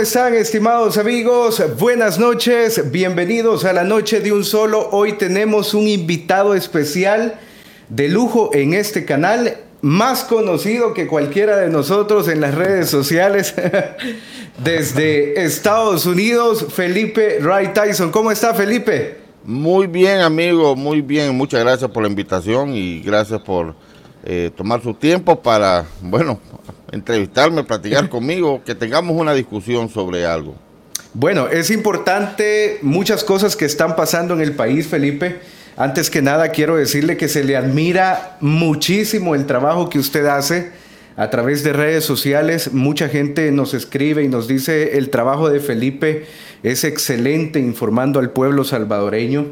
están, estimados amigos? Buenas noches, bienvenidos a la noche de un solo. Hoy tenemos un invitado especial de lujo en este canal, más conocido que cualquiera de nosotros en las redes sociales. Desde Estados Unidos, Felipe Wright Tyson. ¿Cómo está, Felipe? Muy bien, amigo, muy bien. Muchas gracias por la invitación y gracias por eh, tomar su tiempo para, bueno, entrevistarme, platicar conmigo, que tengamos una discusión sobre algo. Bueno, es importante muchas cosas que están pasando en el país, Felipe. Antes que nada, quiero decirle que se le admira muchísimo el trabajo que usted hace a través de redes sociales. Mucha gente nos escribe y nos dice el trabajo de Felipe es excelente informando al pueblo salvadoreño.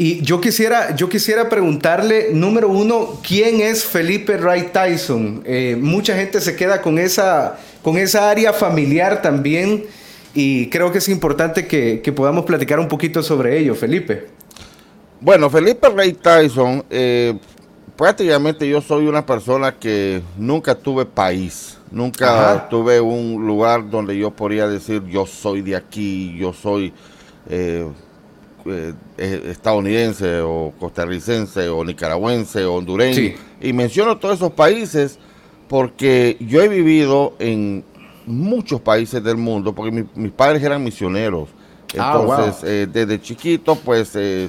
Y yo quisiera, yo quisiera preguntarle, número uno, ¿quién es Felipe Wright Tyson? Eh, mucha gente se queda con esa, con esa área familiar también y creo que es importante que, podamos platicar un poquito sobre ello, Felipe. Bueno, Felipe Wright Tyson, eh, prácticamente yo soy una persona que nunca tuve país, nunca tuve un lugar donde yo podría decir yo soy de aquí, yo soy... Eh, eh, estadounidense o costarricense o nicaragüense o hondureño. Y menciono todos esos países porque yo he vivido en muchos países del mundo, porque mis padres eran misioneros. Ah, Entonces, eh, desde chiquito, pues eh,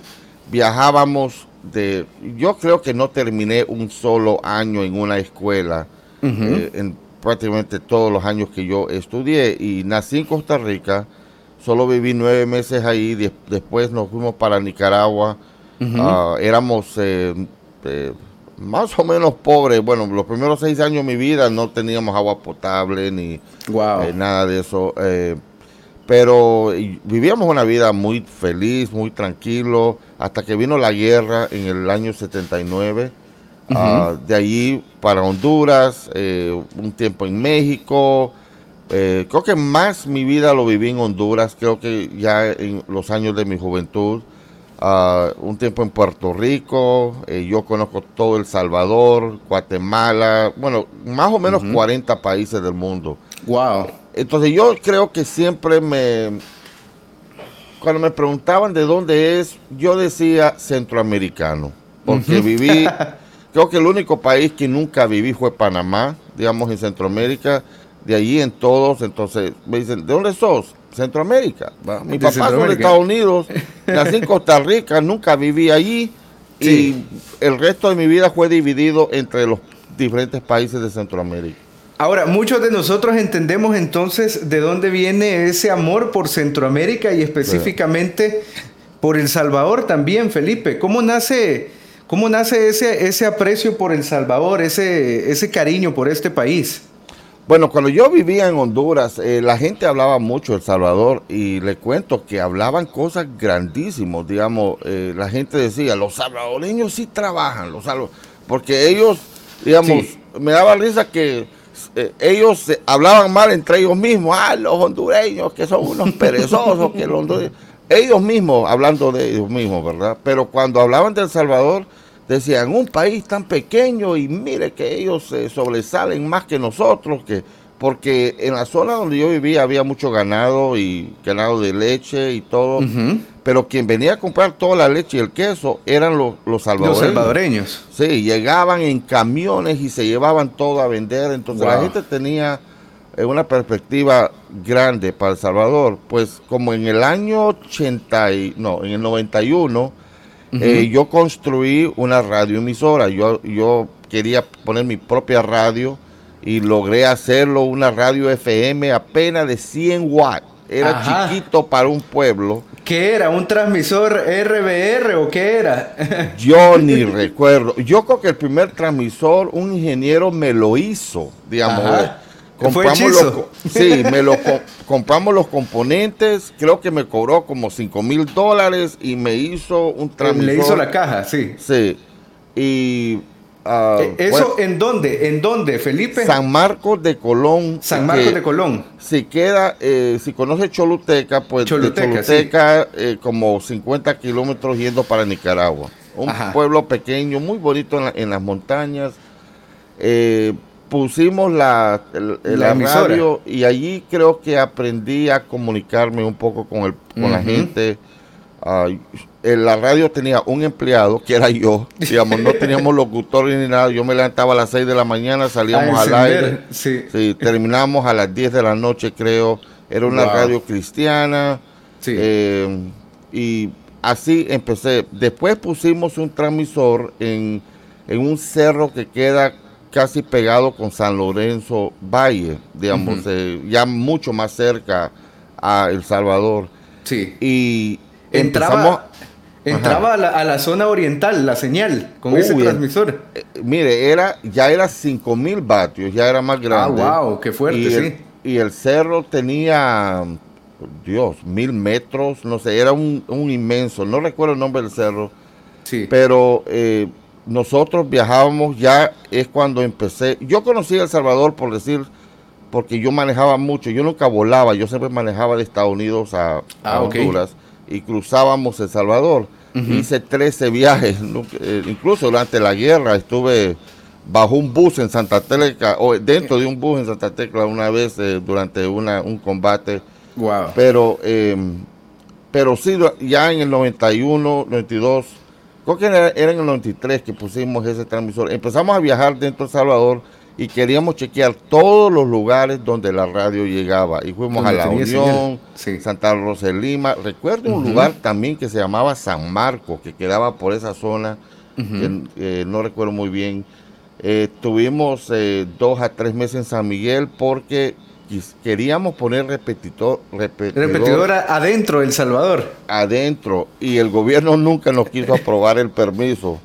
viajábamos de... Yo creo que no terminé un solo año en una escuela, en prácticamente todos los años que yo estudié, y nací en Costa Rica solo viví nueve meses ahí, después nos fuimos para Nicaragua, ah, éramos eh, eh, más o menos pobres, bueno, los primeros seis años de mi vida no teníamos agua potable ni eh, nada de eso, pero vivíamos una vida muy feliz, muy tranquilo, hasta que vino la guerra en el año 79. Ah, de allí para Honduras, un tiempo en México, eh, creo que más mi vida lo viví en Honduras, creo que ya en los años de mi juventud, ah, un tiempo en Puerto Rico, eh, yo conozco todo El Salvador, Guatemala, bueno, más o menos 40 países del mundo. Wow. Entonces yo creo que siempre me, cuando me preguntaban de dónde es, yo decía centroamericano, porque viví, creo que el único país que nunca viví fue Panamá, digamos en Centroamérica de allí en todos, entonces me dicen, ¿de dónde sos? Centroamérica. Mi papá es de Estados Unidos, nací en Costa Rica, nunca viví allí y el resto de mi vida fue dividido entre los diferentes países de Centroamérica. Ahora, muchos de nosotros entendemos entonces de dónde viene ese amor por Centroamérica y específicamente por El Salvador también, Felipe. ¿Cómo nace, cómo nace ese, ese aprecio por El Salvador, ese, ese cariño por este país? Bueno, cuando yo vivía en Honduras, eh, la gente hablaba mucho de El Salvador y le cuento que hablaban cosas grandísimas, digamos, eh, la gente decía, los salvadoreños sí trabajan, los porque ellos, digamos, me daba risa que eh, ellos hablaban mal entre ellos mismos, ah, los hondureños que son unos perezosos, que los ellos mismos hablando de ellos mismos, ¿verdad? Pero cuando hablaban de El Salvador, decían, un país tan pequeño y mire que ellos se sobresalen más que nosotros, que porque en la zona donde yo vivía había mucho ganado y ganado de leche y todo, pero quien venía a comprar toda la leche y el queso eran los, los salvadoreños. Los salvadoreños. Sí, llegaban en camiones y se llevaban todo a vender, entonces la gente tenía eh, una perspectiva grande para El Salvador, pues como en el año 80, y, no, en el 91, eh, yo construí una radioemisora. Yo, yo quería poner mi propia radio y logré hacerlo, una radio FM apenas de 100 watts. Era chiquito para un pueblo. ¿Qué era? ¿Un transmisor RBR o qué era? yo ni recuerdo. Yo creo que el primer transmisor, un ingeniero me lo hizo, digamos. Compramos los, sí, me lo compramos los componentes, creo que me cobró como 5 mil dólares y me hizo un transmisor. Le hizo la caja, sí. Sí. Y ah, eh, ¿Eso en dónde? ¿En dónde, Felipe? San Marcos de Colón. San Marcos de Colón. Si queda, eh, si conoce Choluteca, pues Choluteca, eh, como 50 kilómetros yendo para Nicaragua. Un pueblo pequeño, muy bonito en, en las montañas. Eh, pusimos la, la, radio y allí creo que aprendí a comunicarme un poco con, el, con la gente. Uh, la radio tenía un empleado que era yo, digamos, no teníamos locutores ni nada. Yo me levantaba a las 6 de la mañana, salíamos al aire, sí. sí. terminamos a las 10 de la noche, creo. Era una radio cristiana. Sí. Eh, y así empecé. Después pusimos un transmisor en, en un cerro que queda casi pegado con San Lorenzo Valle, digamos, eh, ya mucho más cerca a El Salvador. Sí. Y entraba, entraba a la, zona oriental la señal con ese transmisor. Eh, mire, era ya era 5000 vatios, ya era más ah, grande. Ah, wow, qué fuerte, y sí. El, y el cerro tenía, Dios, mil metros, no sé, era un, un inmenso, no recuerdo el nombre del cerro. Sí. Pero eh, nosotros viajábamos ya es cuando empecé. Yo conocí a El Salvador por decir, porque yo manejaba mucho. Yo nunca volaba, yo siempre manejaba de Estados Unidos a, ah, Honduras y cruzábamos El Salvador. Hice 13 viajes, eh, incluso durante la guerra estuve bajo un bus en Santa Tecla, o dentro de un bus en Santa Tecla una vez eh, durante una, un combate. Wow. Pero, eh, pero sí, ya en el 91, 92 creo que era, en el 93 que pusimos ese transmisor. Empezamos a viajar dentro de Salvador y queríamos chequear todos los lugares donde la radio llegaba. Y fuimos a La Unión, Santa Rosa de Lima. Recuerdo un lugar también que se llamaba San Marcos, que quedaba por esa zona, eh, no recuerdo muy bien. Eh, tuvimos eh, dos a tres meses en San Miguel porque queríamos poner repetidor, repetidor, adentro del Salvador. Adentro. Y el gobierno nunca nos quiso aprobar el permiso.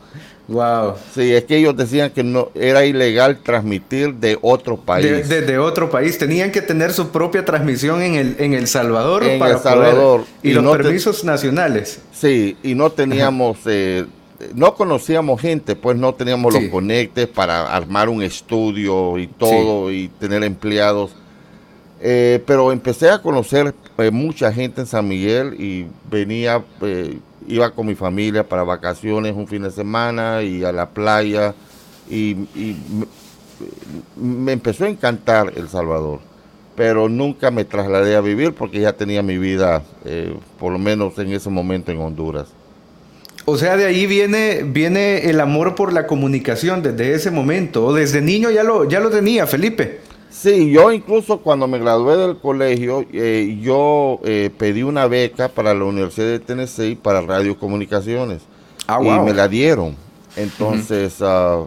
Wow. Sí, es que ellos decían que no era ilegal transmitir de otro país. Desde otro país. Tenían que tener su propia transmisión en El, en el Salvador. En El Salvador. y, los permisos nacionales. Sí, y no teníamos... Eh, no conocíamos gente, pues no teníamos los conectes para armar un estudio y todo y tener empleados. Eh, pero empecé a conocer eh, mucha gente en San Miguel y venía, eh, iba con mi familia para vacaciones un fin de semana y a la playa y, me empezó a encantar El Salvador, pero nunca me trasladé a vivir porque ya tenía mi vida, por lo menos en ese momento en Honduras. O sea, de ahí viene, viene el amor por la comunicación desde ese momento, o desde niño ya lo, ya lo tenía, Felipe. Sí, yo incluso cuando me gradué del colegio, eh, yo eh, pedí una beca para la Universidad de Tennessee para radiocomunicaciones. Ah, y me la dieron. Entonces, ah,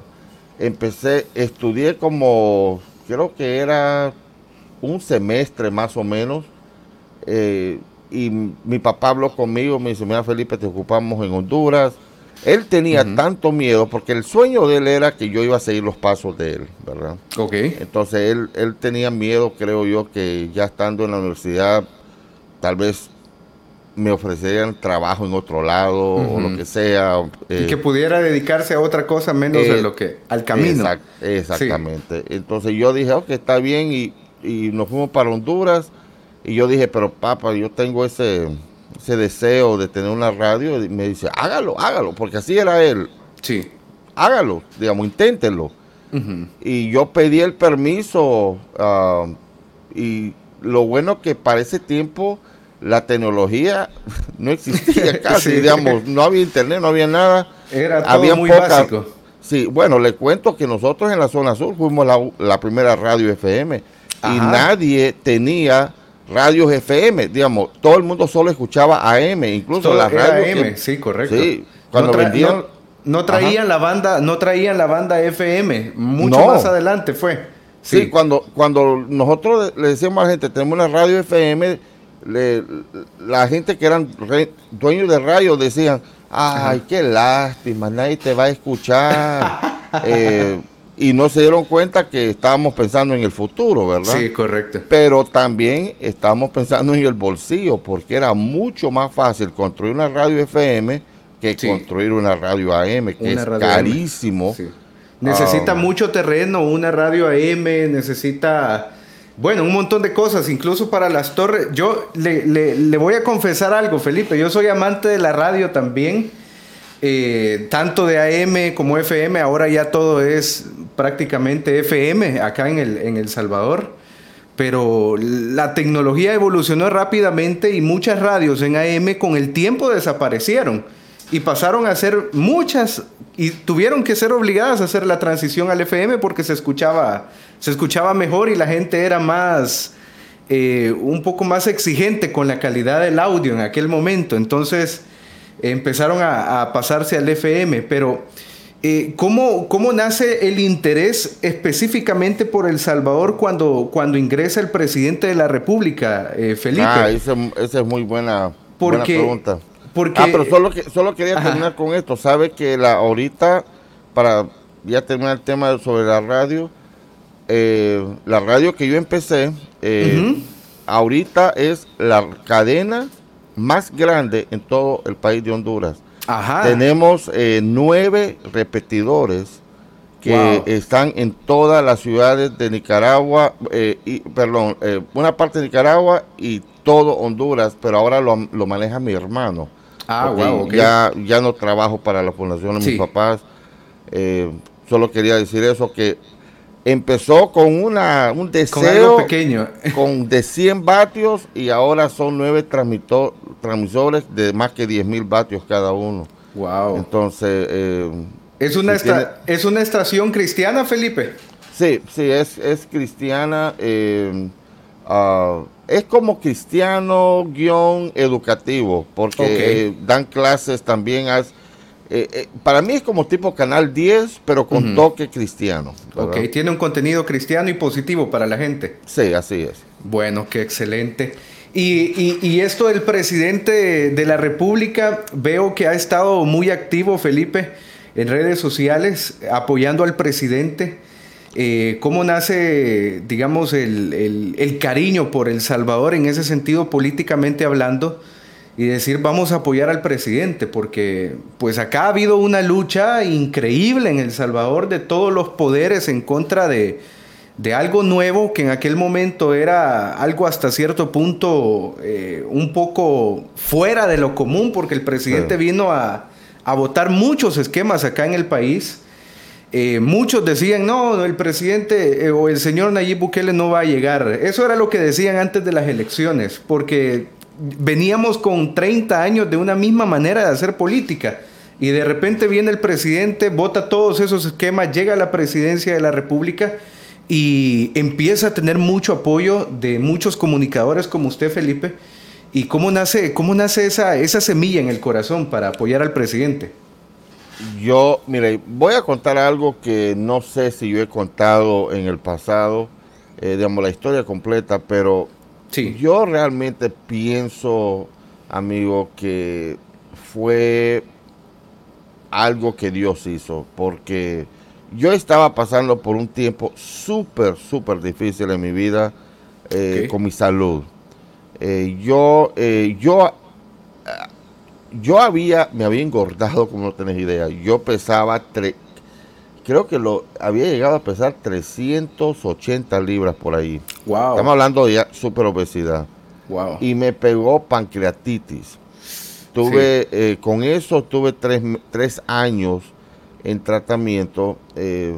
empecé, estudié como, creo que era un semestre más o menos. Eh, y mi papá habló conmigo, me dice, mira Felipe, te ocupamos en Honduras él tenía tanto miedo porque el sueño de él era que yo iba a seguir los pasos de él, ¿verdad? Ok. Entonces él, él tenía miedo, creo yo, que ya estando en la universidad, tal vez me ofrecerían trabajo en otro lado o lo que sea. y eh, que pudiera dedicarse a otra cosa menos de eh, lo que al camino. exactamente. Entonces yo dije, ok, está bien y, y nos fuimos para Honduras y yo dije, pero papá, yo tengo ese ese deseo de tener una radio, y me dice, hágalo, hágalo, porque así era él. Sí. Hágalo, digamos, inténtenlo. Y yo pedí el permiso ah, y lo bueno que para ese tiempo la tecnología no existía casi, digamos, no había internet, no había nada. Era todo muy básico. Sí, bueno, le cuento que nosotros en la zona sur fuimos la, primera radio FM y nadie tenía radios FM, digamos, todo el mundo solo escuchaba AM, incluso las radios. AM, sí, correcto. Sí, cuando vendían. No, traían la banda, no traían la banda FM, mucho más adelante fue. Sí, cuando, cuando nosotros le decíamos a la gente, tenemos una radio FM, la gente que eran dueños de radio decían, ay, qué lástima, nadie te va a escuchar. eh, y no se dieron cuenta que estábamos pensando en el futuro, ¿verdad? Sí, correcto. Pero también estábamos pensando en el bolsillo, porque era mucho más fácil construir una radio FM que construir una radio AM, que es carísimo. Necesita ah. mucho terreno, una radio AM, necesita, bueno, un montón de cosas, incluso para las torres. Yo le, le voy a confesar algo, Felipe, yo soy amante de la radio también. Eh, tanto de AM como FM, ahora ya todo es prácticamente FM acá en El, en el Salvador, pero la tecnología evolucionó rápidamente y muchas radios en AM con el tiempo desaparecieron y pasaron a ser muchas y tuvieron que ser obligadas a hacer la transición al FM porque se escuchaba, se escuchaba mejor y la gente era más, eh, un poco más exigente con la calidad del audio en aquel momento. Entonces empezaron a, pasarse al FM, pero eh, ¿cómo, ¿cómo, nace el interés específicamente por El Salvador cuando, cuando ingresa el presidente de la República, eh, Felipe? Ah, esa es muy buena, buena pregunta ah, pero solo, que, solo quería terminar con esto. Sabe que la ahorita, para ya terminar el tema sobre la radio, eh, la radio que yo empecé, eh, ahorita es la cadena más grande en todo el país de Honduras. Tenemos eh, nueve repetidores que están en todas las ciudades de Nicaragua, y, perdón, una parte de Nicaragua y todo Honduras, pero ahora lo, lo maneja mi hermano. Ah, wow, ya, ya no trabajo para la fundación de mis papás. Eh, solo quería decir eso, que empezó con una, un deseo con pequeño. con de 100 vatios y ahora son nueve transmisores de más que 10 mil vatios cada uno. Wow. Entonces... Eh, ¿Es, una ¿Es una estación cristiana, Felipe? Sí, sí, es, es cristiana. Eh, uh, es como cristiano guion educativo, porque eh, dan clases también. Eh, eh, para mí es como tipo Canal 10, pero con toque cristiano. Ok, tiene un contenido cristiano y positivo para la gente. Sí, así es. Bueno, qué excelente. Y, y, esto del presidente de la República, veo que ha estado muy activo, Felipe, en redes sociales, apoyando al presidente. Eh, ¿Cómo nace, digamos, el, cariño por El Salvador en ese sentido políticamente hablando? Y decir, vamos a apoyar al presidente, porque pues acá ha habido una lucha increíble en El Salvador de todos los poderes en contra de, algo nuevo que en aquel momento era algo hasta cierto punto eh, un poco fuera de lo común, porque el presidente vino a, a votar muchos esquemas acá en el país eh, muchos decían, no, el presidente eh, o el señor Nayib Bukele no va a llegar. Eso era lo que decían antes de las elecciones, porque veníamos con 30 años de una misma manera de hacer política. Y de repente viene el presidente, vota todos esos esquemas, llega a la presidencia de la República y empieza a tener mucho apoyo de muchos comunicadores como usted, Felipe. ¿Y cómo nace, cómo nace esa, esa semilla en el corazón para apoyar al presidente? Yo, mire, voy a contar algo que no sé si yo he contado en el pasado, eh, digamos, la historia completa, pero sí. yo realmente pienso, amigo, que fue algo que Dios hizo, porque yo estaba pasando por un tiempo súper, súper difícil en mi vida eh, con mi salud. Eh, yo, yo yo había, me había engordado, como no tenés idea. Yo pesaba, creo que lo había llegado a pesar 380 libras por ahí. Wow. Estamos hablando de super obesidad. Wow. Y me pegó pancreatitis. Tuve, eh, con eso tuve tres, años en tratamiento. Eh,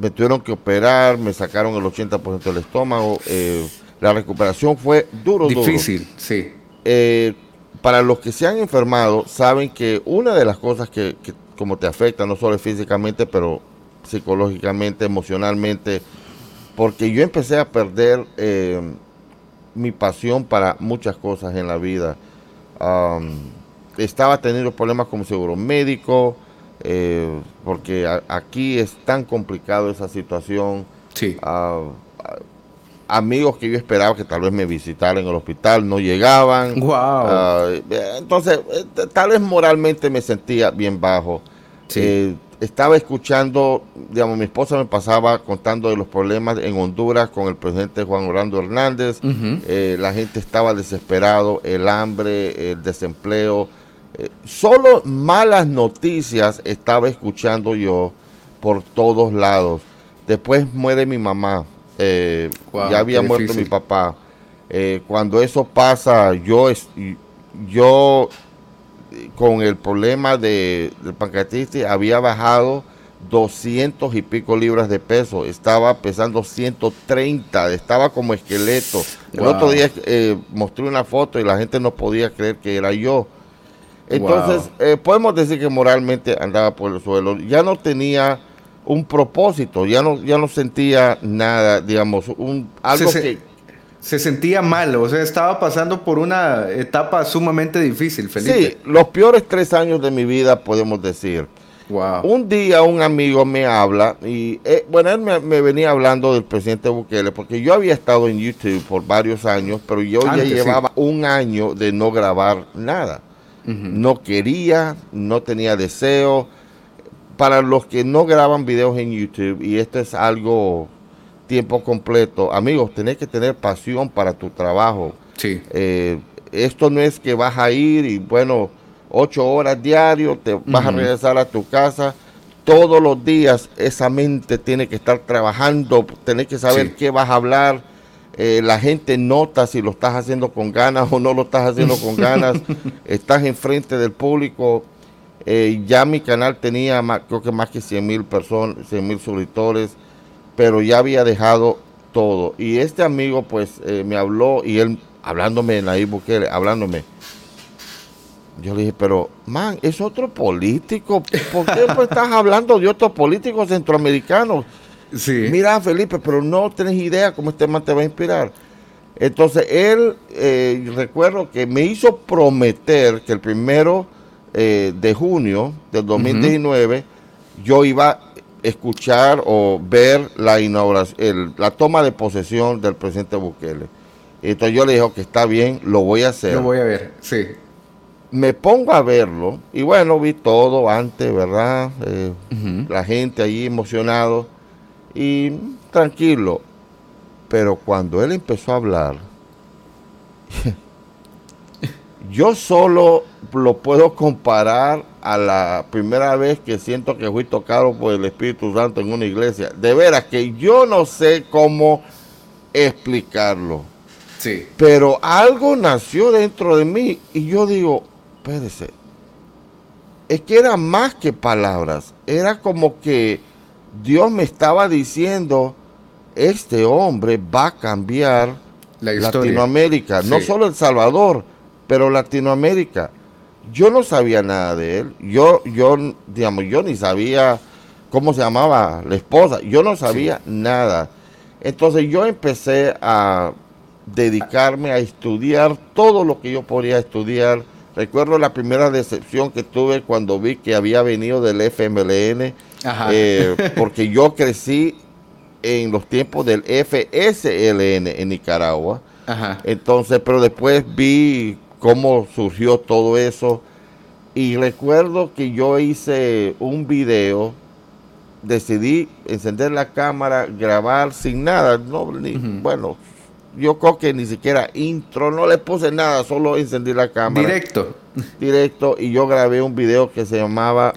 me tuvieron que operar, me sacaron el 80% del estómago. Eh, la recuperación fue duro, Difícil, sí para los que se han enfermado, saben que una de las cosas que, como te afecta, no solo físicamente, pero psicológicamente, emocionalmente, porque yo empecé a perder eh, mi pasión para muchas cosas en la vida. estaba teniendo problemas con seguro médico, eh, porque aquí es tan complicado esa situación. Sí. Ah, amigos que yo esperaba que tal vez me visitaran en el hospital no llegaban. Wow. Ah, entonces, eh, tal vez moralmente me sentía bien bajo. Eh, estaba escuchando, digamos, mi esposa me pasaba contando de los problemas en Honduras con el presidente Juan Orlando Hernández. Eh, la gente estaba desesperado, el hambre, el desempleo. solo malas noticias estaba escuchando yo por todos lados. Después muere mi mamá eh, ya había muerto mi papá. Eh, cuando eso pasa, yo, yo con el problema de, del pancreatitis había bajado 200 y pico libras de peso, estaba pesando 130, estaba como esqueleto. El otro día eh, mostré una foto y la gente no podía creer que era yo. Entonces, eh, podemos decir que moralmente andaba por el suelo. Ya no tenía un propósito, ya no, ya no sentía nada, digamos, un, algo que... Se sentía mal, o sea, estaba pasando por una etapa sumamente difícil, Felipe. Sí, los peores tres años de mi vida, podemos decir. Un día un amigo me habla y, eh, bueno, él me, venía hablando del presidente Bukele, porque yo había estado en YouTube por varios años, pero yo ya llevaba un año de no grabar nada. No quería, no tenía deseo. Para los que no graban videos en YouTube, y esto es algo tiempo completo, amigos, tenés que tener pasión para tu trabajo. Sí. Eh, esto no es que vas a ir y, bueno, ocho horas diario, te vas a regresar a tu casa. Todos los días esa mente tiene que estar trabajando, tenés que saber qué vas a hablar. Eh, la gente nota si lo estás haciendo con ganas o no lo estás haciendo con ganas. estás enfrente del público. Eh, ya mi canal tenía más, creo que más que 100 mil personas, 100 mil suscriptores, pero ya había dejado todo. Y este amigo pues eh, me habló y él hablándome en la Bukele, hablándome yo le dije, pero, man, es otro político. ¿Por qué estás hablando de otros políticos centroamericanos? Sí. Mira, Felipe, pero no tienes idea cómo este man te va a inspirar. Entonces, él, eh, recuerdo que me hizo prometer que el primero eh, de junio del 2019 yo iba a escuchar o ver la inauguración, la toma de posesión del presidente Bukele. Entonces yo le dije que está bien, lo voy a hacer. Lo voy a ver, sí me pongo a verlo y bueno, vi todo antes, ¿verdad? Eh, la gente allí emocionado y tranquilo. Pero cuando él empezó a hablar, yo solo lo puedo comparar a la primera vez que siento que fui tocado por el Espíritu Santo en una iglesia. De veras que yo no sé cómo explicarlo. Sí. Pero algo nació dentro de mí y yo digo, espérese, es que era más que palabras, era como que Dios me estaba diciendo, este hombre va a cambiar Latinoamérica, no solo El Salvador, pero Latinoamérica. Yo no sabía nada de él, yo, yo, digamos, yo ni sabía cómo se llamaba la esposa, yo no sabía nada. Entonces yo empecé a dedicarme a estudiar todo lo que yo podía estudiar, Recuerdo la primera decepción que tuve cuando vi que había venido del FMLN, eh, porque yo crecí en los tiempos del FSLN en Nicaragua. Entonces, pero después vi cómo surgió todo eso. Y recuerdo que yo hice un video, decidí encender la cámara, grabar sin nada, no, bueno, yo creo que ni siquiera intro, no le puse nada, solo encendí la cámara. Directo. Directo, y yo grabé un video que se llamaba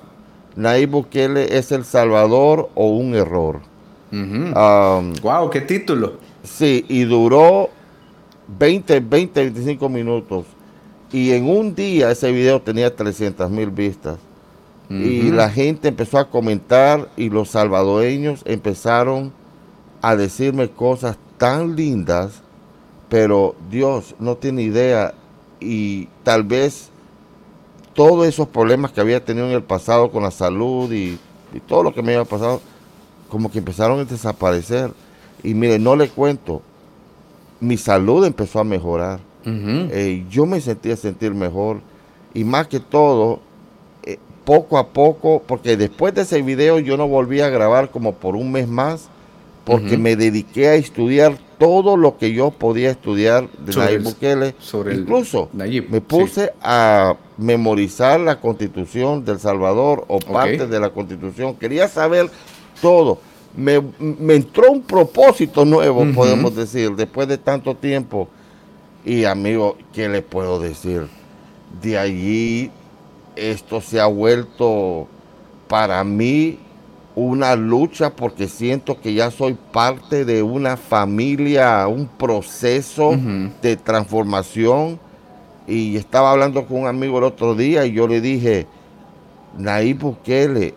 Nayib Bukele es el Salvador o un error. wow, um, qué título. Sí, y duró 20, 20, 25 minutos. Y en un día ese video tenía 300 mil vistas. Y la gente empezó a comentar y los salvadoreños empezaron a decirme cosas tan lindas pero Dios no tiene idea y tal vez todos esos problemas que había tenido en el pasado con la salud y, todo lo que me había pasado, como que empezaron a desaparecer. Y mire, no le cuento, mi salud empezó a mejorar. Eh, yo me sentía sentir mejor y más que todo, eh, poco a poco, porque después de ese video yo no volví a grabar como por un mes más, porque me dediqué a estudiar todo lo que yo podía estudiar de Nayib Bukele. Incluso me puse a memorizar la constitución del Salvador o parte de la constitución. Quería saber todo. Me, entró un propósito nuevo, podemos decir, después de tanto tiempo. Y amigo, ¿qué le puedo decir? De allí esto se ha vuelto para mí una lucha porque siento que ya soy parte de una familia, un proceso de transformación. Y estaba hablando con un amigo el otro día y yo le dije, Nayib Bukele,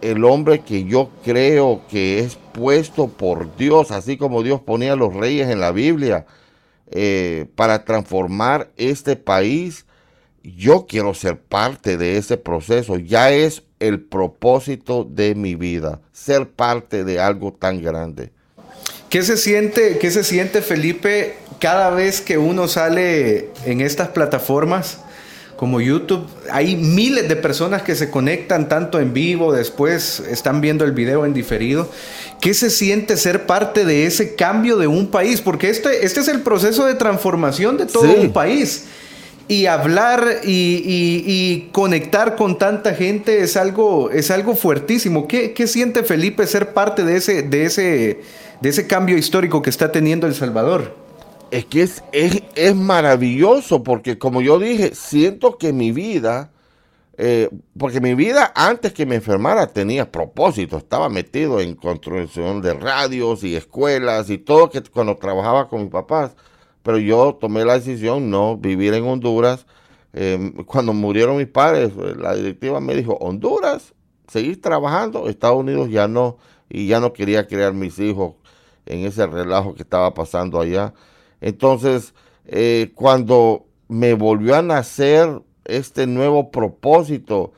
el hombre que yo creo que es puesto por Dios, así como Dios ponía a los reyes en la Biblia eh, para transformar este país. Yo quiero ser parte de ese proceso. Ya es el propósito de mi vida, ser parte de algo tan grande. ¿Qué se siente, qué se siente Felipe cada vez que uno sale en estas plataformas? Como YouTube, hay miles de personas que se conectan tanto en vivo, después están viendo el video en diferido. ¿Qué se siente ser parte de ese cambio de un país? Porque este, este es el proceso de transformación de todo un país. Y hablar y, conectar con tanta gente es algo, es algo fuertísimo. ¿Qué, ¿Qué, siente Felipe ser parte de ese, de, ese, de ese cambio histórico que está teniendo El Salvador? Es que es, es, maravilloso porque como yo dije, siento que mi vida, eh, porque mi vida antes que me enfermara tenía propósito, estaba metido en construcción de radios y escuelas y todo que cuando trabajaba con mis papás, pero yo tomé la decisión no vivir en Honduras. Em, cuando murieron mis padres, la directiva me dijo, Honduras, seguir trabajando, Estados Unidos ya no, y ya no quería criar mis hijos en ese relajo que estaba pasando allá. Entonces, eh, cuando me volvió a nacer este nuevo propósito,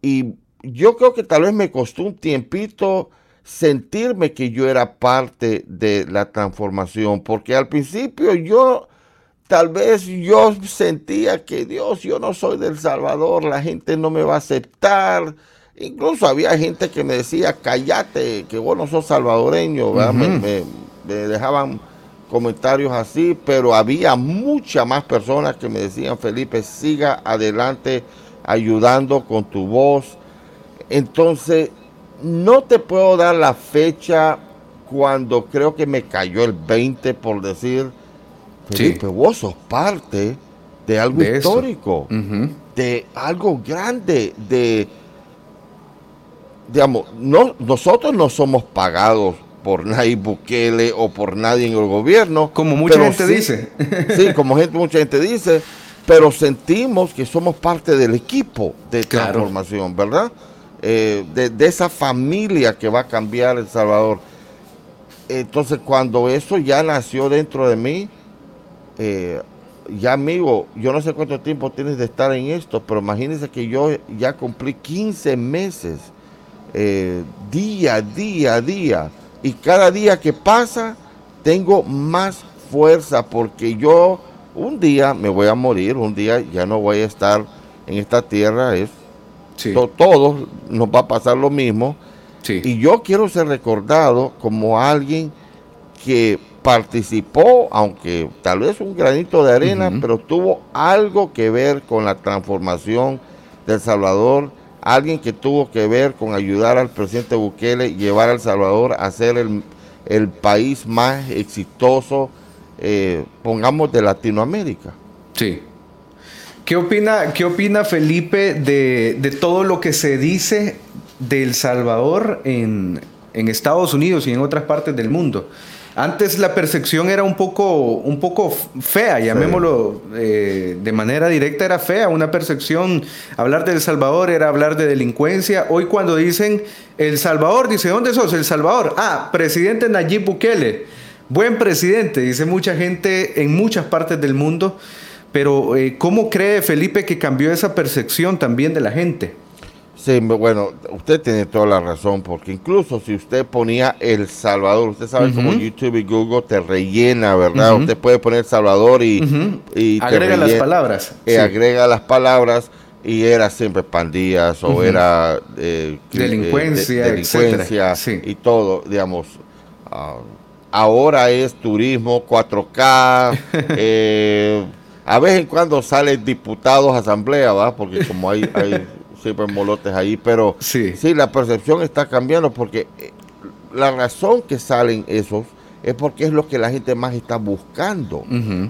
y yo creo que tal vez me costó un tiempito sentirme que yo era parte de la transformación, porque al principio yo, tal vez yo sentía que Dios, yo no soy del Salvador, la gente no me va a aceptar. Incluso había gente que me decía, cállate, que vos no sos salvadoreño, me dejaban comentarios así, pero había muchas más personas que me decían, Felipe, siga adelante ayudando con tu voz. Entonces, no te puedo dar la fecha cuando creo que me cayó el 20 por decir, Felipe, vos sos parte de algo histórico, de algo grande, de, digamos, no, nosotros no somos pagados por Nayib Bukele o por nadie en el gobierno. Como mucha gente dice. sí, como gente, mucha gente dice, pero sentimos que somos parte del equipo de transformación, ¿verdad? Eh, de, esa familia que va a cambiar El Salvador. Entonces, cuando eso ya nació dentro de mí, eh, ya amigo, yo no sé cuánto tiempo tienes de estar en esto, pero imagínense que yo ya cumplí 15 meses, eh, día, día, día y cada día que pasa tengo más fuerza porque yo un día me voy a morir, un día ya no voy a estar en esta tierra, es todos nos va a pasar lo mismo. Y yo quiero ser recordado como alguien que participó, aunque tal vez un granito de arena, pero tuvo algo que ver con la transformación del Salvador alguien que tuvo que ver con ayudar al presidente Bukele, llevar a El Salvador a ser el, país más exitoso, eh, pongamos, de Latinoamérica. Sí. ¿Qué opina, qué opina Felipe de, de todo lo que se dice de El Salvador en, en Estados Unidos y en otras partes del mundo? Antes la percepción era un poco, un poco fea, llamémoslo eh, de manera directa, era fea. Una percepción, hablar de El Salvador era hablar de delincuencia. Hoy cuando dicen El Salvador, dice, ¿dónde sos? El Salvador. Ah, presidente Nayib Bukele. Buen presidente, dice mucha gente en muchas partes del mundo. Pero eh, ¿cómo cree Felipe que cambió esa percepción también de la gente? Sí, bueno, usted tiene toda la razón, porque incluso si usted ponía El Salvador, usted sabe como YouTube y Google te rellena, ¿verdad? Usted puede poner Salvador y, agrega las palabras. Y agrega las palabras y era siempre pandillas o era eh, delincuencia, delincuencia y todo, digamos. Ah, ahora es turismo 4K. eh, a vez en cuando salen diputados asamblea, ¿va? Porque como hay, hay siempre molotes ahí, pero sí. la percepción está cambiando porque eh, la razón que salen esos es porque es lo que la gente más está buscando.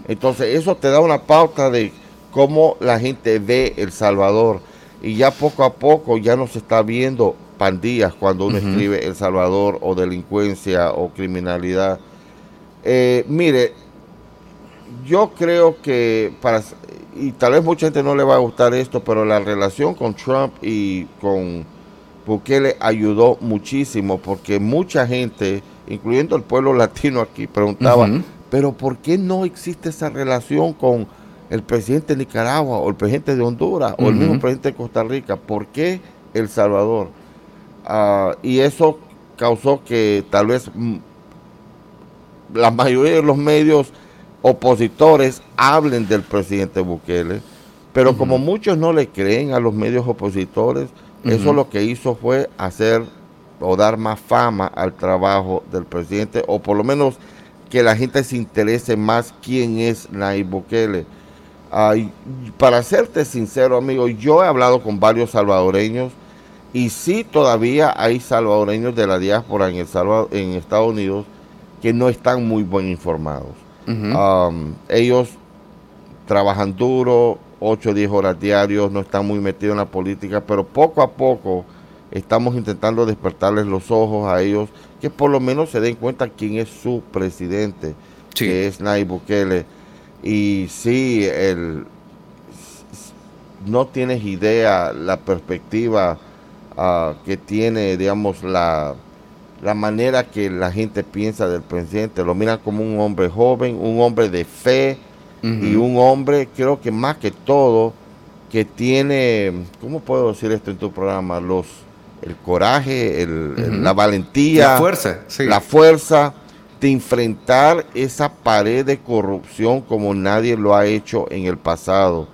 Entonces eso te da una pauta de cómo la gente ve El Salvador. Y ya poco a poco ya no se está viendo pandillas cuando uno escribe El Salvador o delincuencia o criminalidad. Eh, mire, yo creo que para y tal vez mucha gente no le va a gustar esto, pero la relación con Trump y con Bukele ayudó muchísimo porque mucha gente, incluyendo el pueblo latino aquí, preguntaba, pero ¿por qué no existe esa relación con el presidente de Nicaragua o el presidente de Honduras o el mismo presidente de Costa Rica? ¿Por qué El Salvador? Ah, y eso causó que tal vez mm, la mayoría de los medios opositores hablen del presidente Bukele, pero como muchos no le creen a los medios opositores, eso lo que hizo fue hacer o dar más fama al trabajo del presidente, o por lo menos que la gente se interese más quién es Nayib Bukele. para serte sincero, amigo, yo he hablado con varios salvadoreños y sí todavía hay salvadoreños de la diáspora en, el en Estados Unidos que no están muy bien informados. Um, ellos trabajan duro, 8 o 10 horas diarios, no están muy metidos en la política, pero poco a poco estamos intentando despertarles los ojos a ellos, que por lo menos se den cuenta quién es su presidente, que es Nayib Bukele. Y sí, el, no tienes idea la perspectiva ah, que tiene, digamos, la, la manera que la gente piensa del presidente. Lo miran como un hombre joven, un hombre de fe, y un hombre, creo que más que todo, que tiene, ¿cómo puedo decir esto en tu programa? Los, el coraje, el, la valentía, la fuerza, la fuerza de enfrentar esa pared de corrupción como nadie lo ha hecho en el pasado.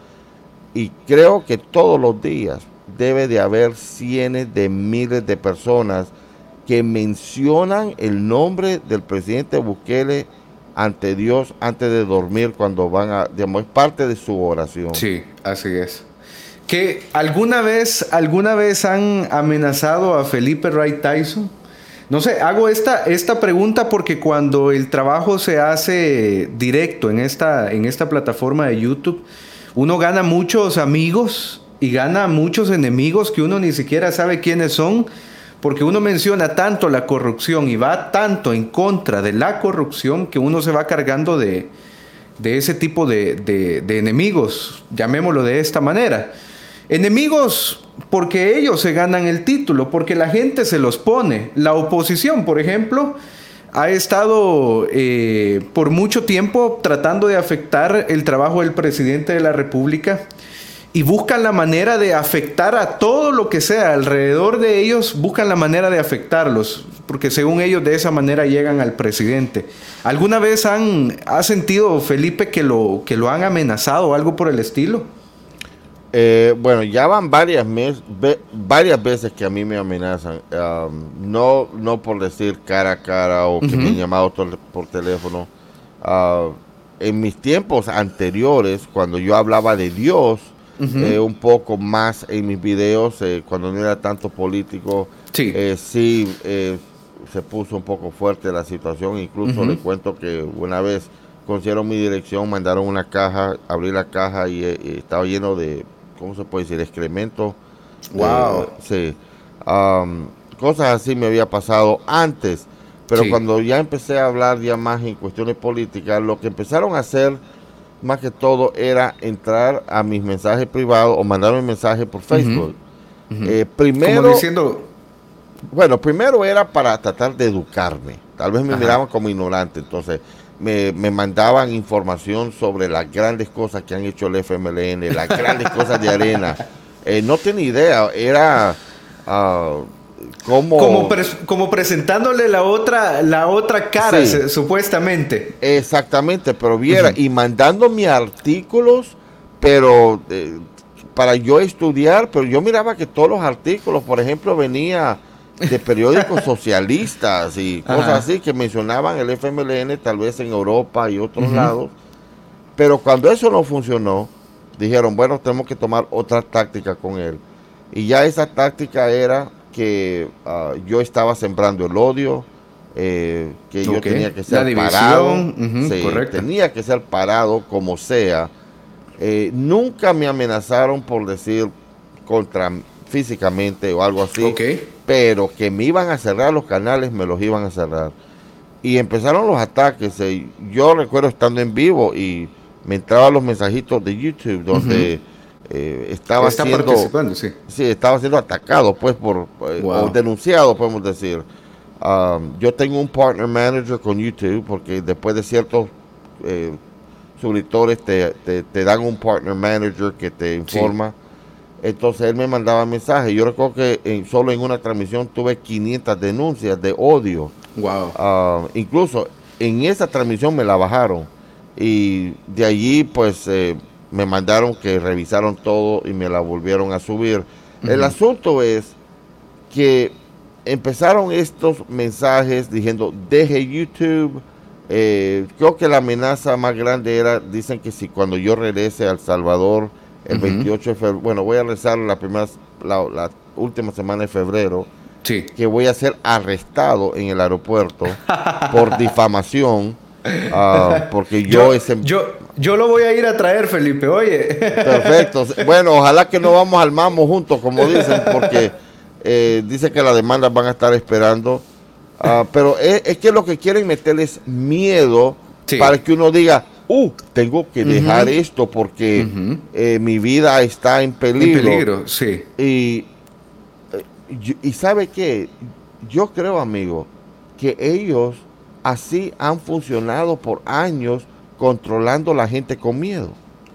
Y creo que todos los días debe de haber cientos de miles de personas que mencionan el nombre del presidente Bukele ante Dios antes de dormir cuando van a, digamos, es parte de su oración. Sí, así es. ¿Que alguna vez, alguna vez han amenazado a Felipe Wright Tyson? No sé, hago esta, esta pregunta porque cuando el trabajo se hace directo en esta, en esta plataforma de YouTube, uno gana muchos amigos y gana muchos enemigos que uno ni siquiera sabe quiénes son porque uno menciona tanto la corrupción y va tanto en contra de la corrupción que uno se va cargando de, ese tipo de, enemigos, llamémoslo de esta manera. Enemigos porque ellos se ganan el título, porque la gente se los pone. La oposición, por ejemplo, ha estado eh, por mucho tiempo tratando de afectar el trabajo del presidente de la República y buscan la manera de afectar a todo lo que sea alrededor de ellos, buscan la manera de afectarlos, porque según ellos de esa manera llegan al presidente. ¿Alguna vez han ha sentido Felipe que lo que lo han amenazado o algo por el estilo? Eh, bueno, ya van varias, varias veces que a mí me amenazan, no, no por decir cara a cara o que me han llamado por teléfono. Ah, en mis tiempos anteriores, cuando yo hablaba de Dios, eh, un poco más en mis videos, eh, cuando no era tanto político, sí, eh, sí se puso un poco fuerte la situación. Incluso le cuento que una vez conocieron mi dirección, mandaron una caja, abrí la caja y, estaba lleno de, ¿cómo se puede decir?, excremento. Wow. sí. cosas así me había pasado antes, pero cuando ya empecé a hablar ya más en cuestiones políticas, lo que empezaron a hacer más que todo era entrar a mis mensajes privados o mandar un mensaje por Facebook. Eh, primero, diciendo... Bueno, primero era para tratar de educarme. Tal vez me miraban como ignorante, entonces me, mandaban información sobre las grandes cosas que han hecho el FMLN, las grandes cosas de arena. Eh, no tenía idea, era... Uh, como, como, presentándole la otra, la otra cara, supuestamente. Exactamente, pero viera, y mandándome artículos, pero eh, para yo estudiar, pero yo miraba que todos los artículos, por ejemplo, venía de periódicos socialistas y cosas así que mencionaban el FMLN tal vez en Europa y otros lados. Pero cuando eso no funcionó, dijeron, bueno, tenemos que tomar otra táctica con él. Y ya esa táctica era que ah, yo estaba sembrando el odio, eh, que yo tenía que ser parado, tenía que ser parado como sea. Eh, nunca me amenazaron por decir contra físicamente o algo así, pero que me iban a cerrar los canales, me los iban a cerrar. Y empezaron los ataques. Eh, yo recuerdo estando en vivo y me entraban los mensajitos de YouTube donde eh, estaba Está siendo, sí. sí. estaba siendo atacado, pues, por, eh, o denunciado, podemos decir. Um, yo tengo un partner manager con YouTube, porque después de ciertos eh, suscriptores te, te, dan un partner manager que te informa. Entonces él me mandaba mensajes. Yo recuerdo que solo en una transmisión tuve 500 denuncias de odio. Wow. Um, incluso en esa transmisión me la bajaron. Y de allí, pues, eh, me mandaron que revisaron todo y me la volvieron a subir. El asunto es que empezaron estos mensajes diciendo, deje YouTube. Eh, creo que la amenaza más grande era, dicen que si cuando yo regrese a El Salvador el 28 de febrero, bueno, voy a rezar la, primera, la, última semana de febrero, sí. que voy a ser arrestado en el aeropuerto por difamación. Ah, porque yo, ese... yo, yo lo voy a ir a traer, Felipe, oye. Perfecto. Bueno, ojalá que no vamos al mamo juntos, como dicen, porque eh, dice que las demandas van a estar esperando. Ah, pero es, que lo que quieren meterles miedo para que uno diga, uh, tengo que dejar esto porque eh, mi vida está en peligro. En peligro, sí. Y, eh, y sabe qué, yo creo, amigo, que ellos así han funcionado por años controlando la gente con miedo.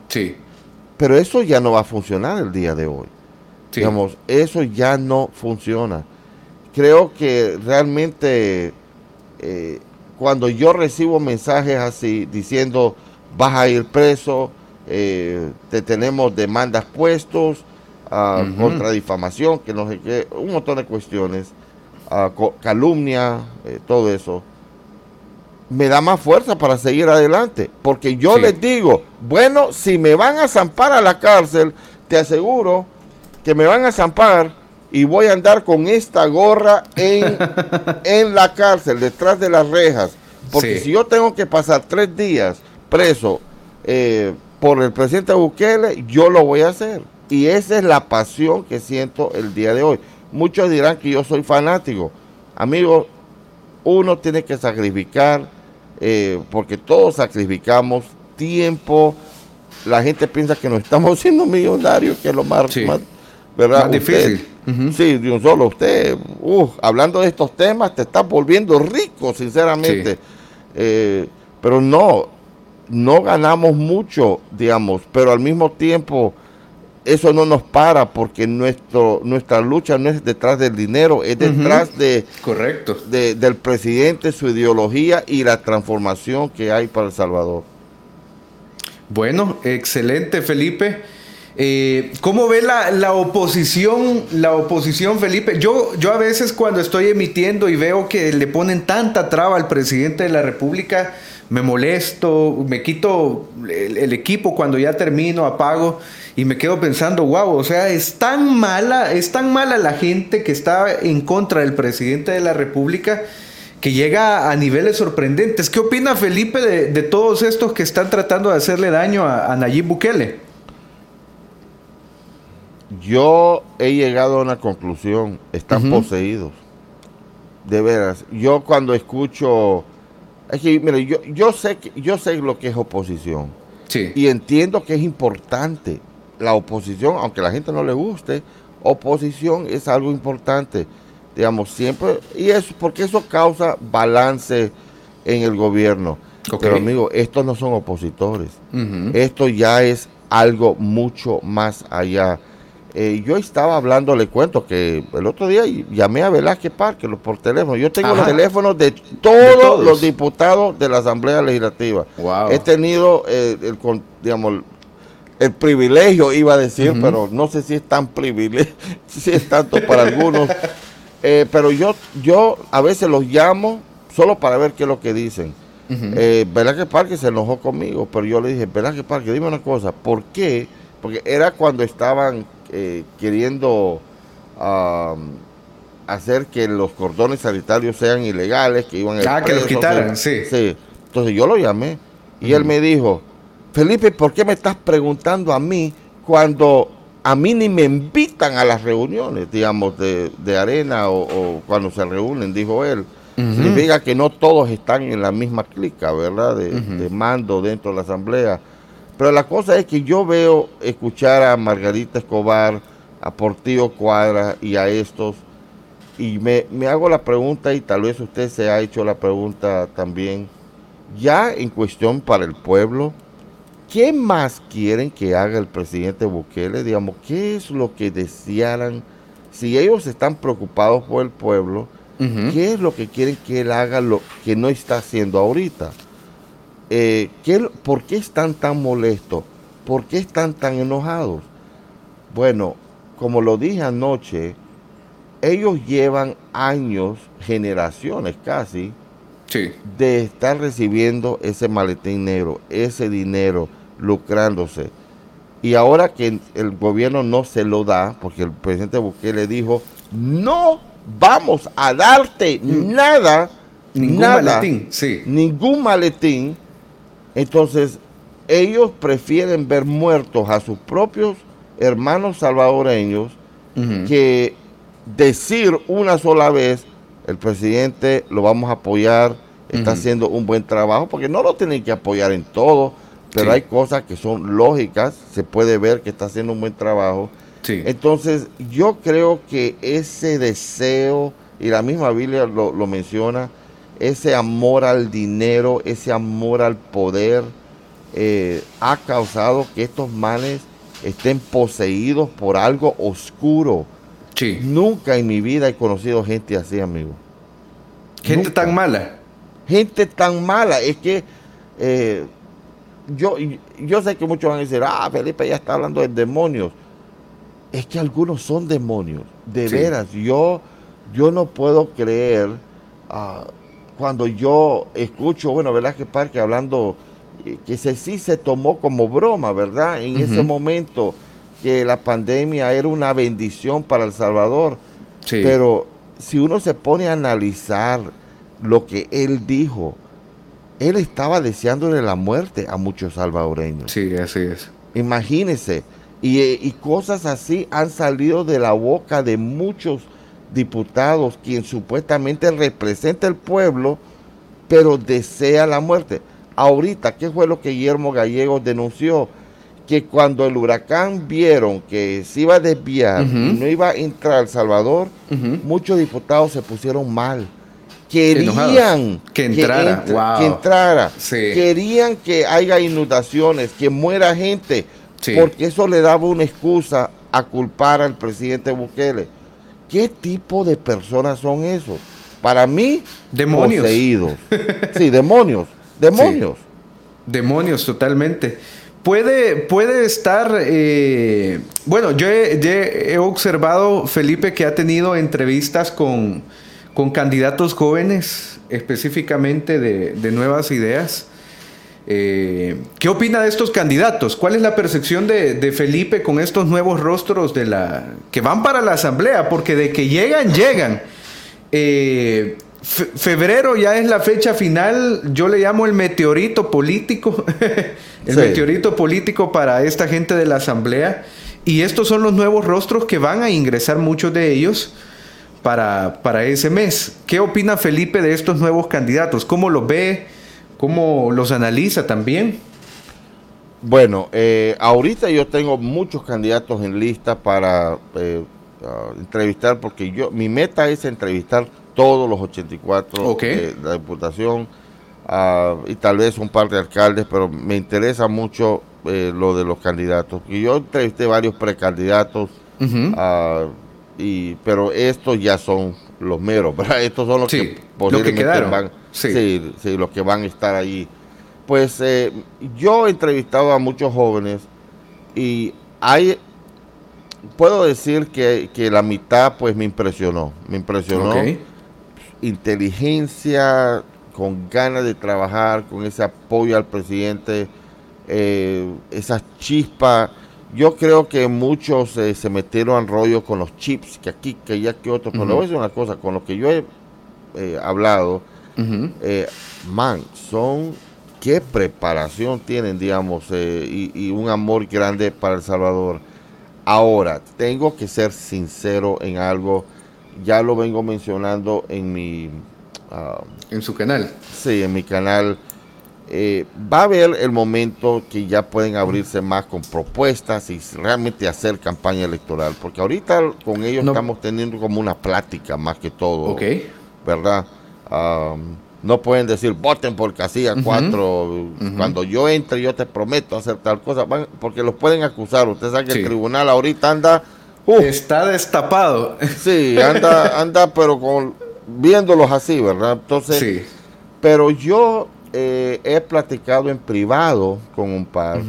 Sí. Pero eso ya no va a funcionar el día de hoy. Digamos, eso ya no funciona. Creo que realmente eh, cuando yo recibo mensajes así diciendo vas a ir preso, eh, te tenemos demandas puestos ah, contra difamación, que no sé qué, un montón de cuestiones, ah, calumnia, eh, todo eso me da más fuerza para seguir adelante. Porque yo les digo, bueno, si me van a zampar a la cárcel, te aseguro que me van a zampar y voy a andar con esta gorra en, en la cárcel, detrás de las rejas. Porque si yo tengo que pasar tres días preso eh, por el presidente Bukele, yo lo voy a hacer. Y esa es la pasión que siento el día de hoy. Muchos dirán que yo soy fanático. Amigos, uno tiene que sacrificar eh, porque todos sacrificamos tiempo. La gente piensa que no estamos siendo millonarios, que es lo más, ¿verdad? difícil. Sí, de un solo. Usted, hablando de estos temas, te está volviendo rico, sinceramente. Eh, pero no, no ganamos mucho, digamos, pero al mismo tiempo eso no nos para porque nuestro, nuestra lucha no es detrás del dinero, es detrás de, Correcto. del presidente, su ideología y la transformación que hay para El Salvador. Bueno, excelente Felipe. Eh, ¿Cómo ve la, la, oposición, la oposición, Felipe? Yo, yo a veces cuando estoy emitiendo y veo que le ponen tanta traba al presidente de la República, me molesto, me quito el equipo cuando ya termino, apago y me quedo pensando, wow, o sea, es tan mala, es tan mala la gente que está en contra del presidente de la República que llega a niveles sorprendentes. ¿Qué opina Felipe de, todos estos que están tratando de hacerle daño a, Nayib Bukele? Yo he llegado a una conclusión, están poseídos. De veras, yo cuando escucho, es que, mire, yo, yo, sé, yo sé lo que es oposición. Sí. Y entiendo que es importante la oposición, aunque a la gente no le guste, oposición es algo importante, digamos, siempre, y eso, porque eso causa balance en el gobierno. Pero amigo, estos no son opositores, esto ya es algo mucho más allá. Eh, yo estaba hablando, le cuento que el otro día llamé a Velázquez Parque por teléfono. Yo tengo los teléfonos de todos, los diputados de la Asamblea Legislativa. He tenido eh, el, digamos, el privilegio, iba a decir, pero no sé si es tan privilegio, si es tanto para algunos. Eh, pero yo, yo a veces los llamo solo para ver qué es lo que dicen. Uh que Parque se enojó conmigo, pero yo le dije, que Parque, dime una cosa, ¿por qué? Porque era cuando estaban eh, queriendo hacer que los cordones sanitarios sean ilegales, que iban a... Ah, que los quitaran, sí. Sí, entonces yo lo llamé y él me dijo, Felipe, ¿por qué me estás preguntando a mí cuando a mí ni me invitan a las reuniones, digamos, de, arena o, cuando se reúnen, dijo él? Significa que no todos están en la misma clica, ¿verdad? De, mando dentro de la asamblea. Pero la cosa es que yo veo escuchar a Margarita Escobar, a Portillo Cuadra y a estos, y me, me hago la pregunta, y tal vez usted se ha hecho la pregunta también, ya en cuestión para el pueblo, ¿qué más quieren que haga el presidente Bukele? Digamos, ¿qué es lo que desearan? Si ellos están preocupados por el pueblo, ¿qué es lo que quieren que él haga lo que no está haciendo ahorita? Eh, ¿Por qué están tan molestos? ¿Por qué están tan enojados? Bueno, como lo dije anoche, ellos llevan años, generaciones casi, de estar recibiendo ese maletín negro, ese dinero, lucrándose. Y ahora que el gobierno no se lo da, porque el presidente Bukele dijo, no vamos a darte mm. nada, ningún maletín, sí. ningún maletín, entonces ellos prefieren ver muertos a sus propios hermanos salvadoreños que decir una sola vez, el presidente lo vamos a apoyar, está haciendo un buen trabajo, porque no lo tienen que apoyar en todo, pero hay cosas que son lógicas, se puede ver que está haciendo un buen trabajo. Entonces, yo creo que ese deseo, y la misma Biblia lo, menciona, ese amor al dinero, ese amor al poder, eh, ha causado que estos manes estén poseídos por algo oscuro. Nunca en mi vida he conocido gente así, amigo. Gente tan mala. Gente tan mala. Es que eh, yo, yo sé que muchos van a decir, ah, Felipe ya está hablando de demonios. Es que algunos son demonios. De veras, yo, yo no puedo creer ah, cuando yo escucho, bueno, que Parque hablando que se, sí se tomó como broma, ¿verdad? En ese momento que la pandemia era una bendición para El Salvador. Pero si uno se pone a analizar lo que él dijo, él estaba deseándole la muerte a muchos salvadoreños. Sí, así es. Imagínese. Y, y, cosas así han salido de la boca de muchos diputados, quien supuestamente representa el pueblo, pero desea la muerte ahorita, ¿qué fue lo que Guillermo Gallego denunció? Que cuando el huracán vieron que se iba a desviar y no iba a entrar El Salvador, muchos diputados se pusieron mal. Querían que entrara, que, entrara. querían que haya inundaciones, que muera gente, porque eso le daba una excusa a culpar al presidente Bukele. ¿Qué tipo de personas son esos? Para mí, demonios. Poseídos. Sí, demonios. Demonios. Demonios, totalmente. Puede, puede estar, eh, bueno, yo he, observado, Felipe, que ha tenido entrevistas con, candidatos jóvenes, específicamente de, nuevas ideas. Eh, ¿Qué opina de estos candidatos? ¿Cuál es la percepción de, Felipe con estos nuevos rostros de la que van para la asamblea? Porque de que llegan, llegan. Eh, febrero ya es la fecha final, yo le llamo el meteorito político, el meteorito político para esta gente de la asamblea. Y estos son los nuevos rostros que van a ingresar muchos de ellos para, para ese mes. ¿Qué opina Felipe de estos nuevos candidatos? ¿Cómo los ve? ¿Cómo los analiza también? Bueno, eh, ahorita yo tengo muchos candidatos en lista para eh, entrevistar porque yo mi meta es entrevistar todos los 84 de la Diputación ah, y tal vez un par de alcaldes, pero me interesa mucho eh, lo de los candidatos. Y yo entrevisté varios precandidatos, ah, y, pero estos ya son los meros, ¿verdad? Estos son los que posiblemente van, sí. Sí, los que van a estar ahí. Pues eh, yo he entrevistado a muchos jóvenes y hay puedo decir que, la mitad pues me impresionó, me impresionó inteligencia, con ganas de trabajar, con ese apoyo al presidente, eh, esa chispa. Yo creo que muchos eh, se metieron rollo con los chips, que aquí, que allá, que otros. Pero le voy a decir una cosa, con lo que yo he eh, hablado, man, son, qué preparación tienen, digamos, y, y un amor grande para El Salvador. Ahora, tengo que ser sincero en algo ya lo vengo mencionando en mi... Ah, en su canal. Sí, en mi canal. Eh, va a haber el momento que ya pueden abrirse más con propuestas y realmente hacer campaña electoral, porque ahorita con ellos estamos teniendo como una plática más que todo, ¿verdad? no pueden decir voten por casilla 4, cuando yo entre yo te prometo hacer tal cosa, porque los pueden acusar, usted sabe que el tribunal ahorita anda... Está destapado. Sí, anda, anda pero con viéndolos así, ¿verdad? Entonces, sí. pero yo eh, he platicado en privado con un par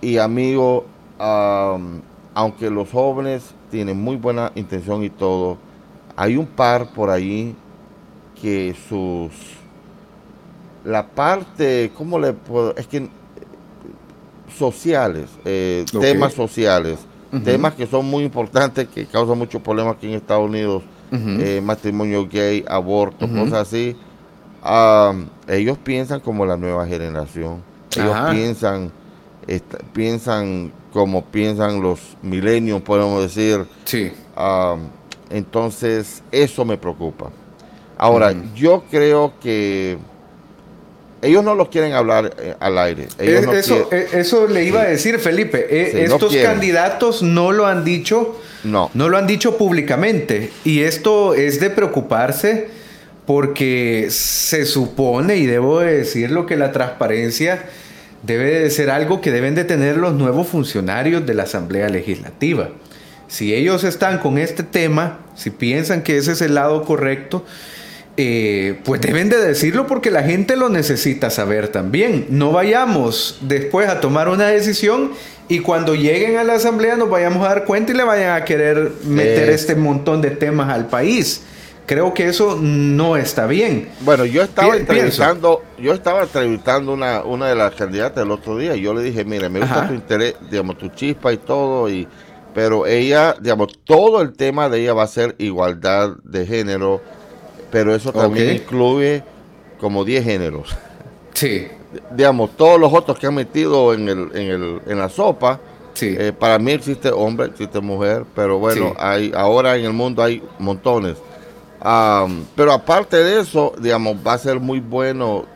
y amigo, aunque los jóvenes tienen muy buena intención y todo, hay un par por ahí que sus la parte, ¿cómo le puedo? Es que sociales, eh, temas sociales, temas que son muy importantes, que causan muchos problemas aquí en Estados Unidos, eh, matrimonio gay, aborto, cosas así ellos piensan como la nueva generación. Ellos piensan, piensan como piensan los milenios, podemos decir. Sí. entonces, eso me preocupa. Ahora, yo creo que ellos no los quieren hablar eh, al aire. eso, eh, eso, le iba a decir, Felipe. Eh, estos candidatos no lo han dicho. No. No lo han dicho públicamente. Y esto es de preocuparse porque se supone, y debo decirlo, que la transparencia debe de ser algo que deben de tener los nuevos funcionarios de la Asamblea Legislativa. Si ellos están con este tema, si piensan que ese es el lado correcto, eh, pues deben de decirlo porque la gente lo necesita saber también. No vayamos después a tomar una decisión y cuando lleguen a la asamblea nos vayamos a dar cuenta y le vayan a querer meter este montón de temas al país. Creo que eso no está bien. Bueno, yo estaba entrevistando, yo estaba entrevistando una, una de las candidatas el otro día y yo le dije, mire, me gusta tu interés, digamos, tu chispa y todo, y pero ella, digamos, todo el tema de ella va a ser igualdad de género, pero eso también incluye como 10 géneros. Sí. Digamos, todos los otros que han metido en, el, en, el, en la sopa, sí. Eh, para mí existe hombre, existe mujer, pero bueno, hay ahora en el mundo hay montones pero aparte de eso, digamos, va a ser muy bueno.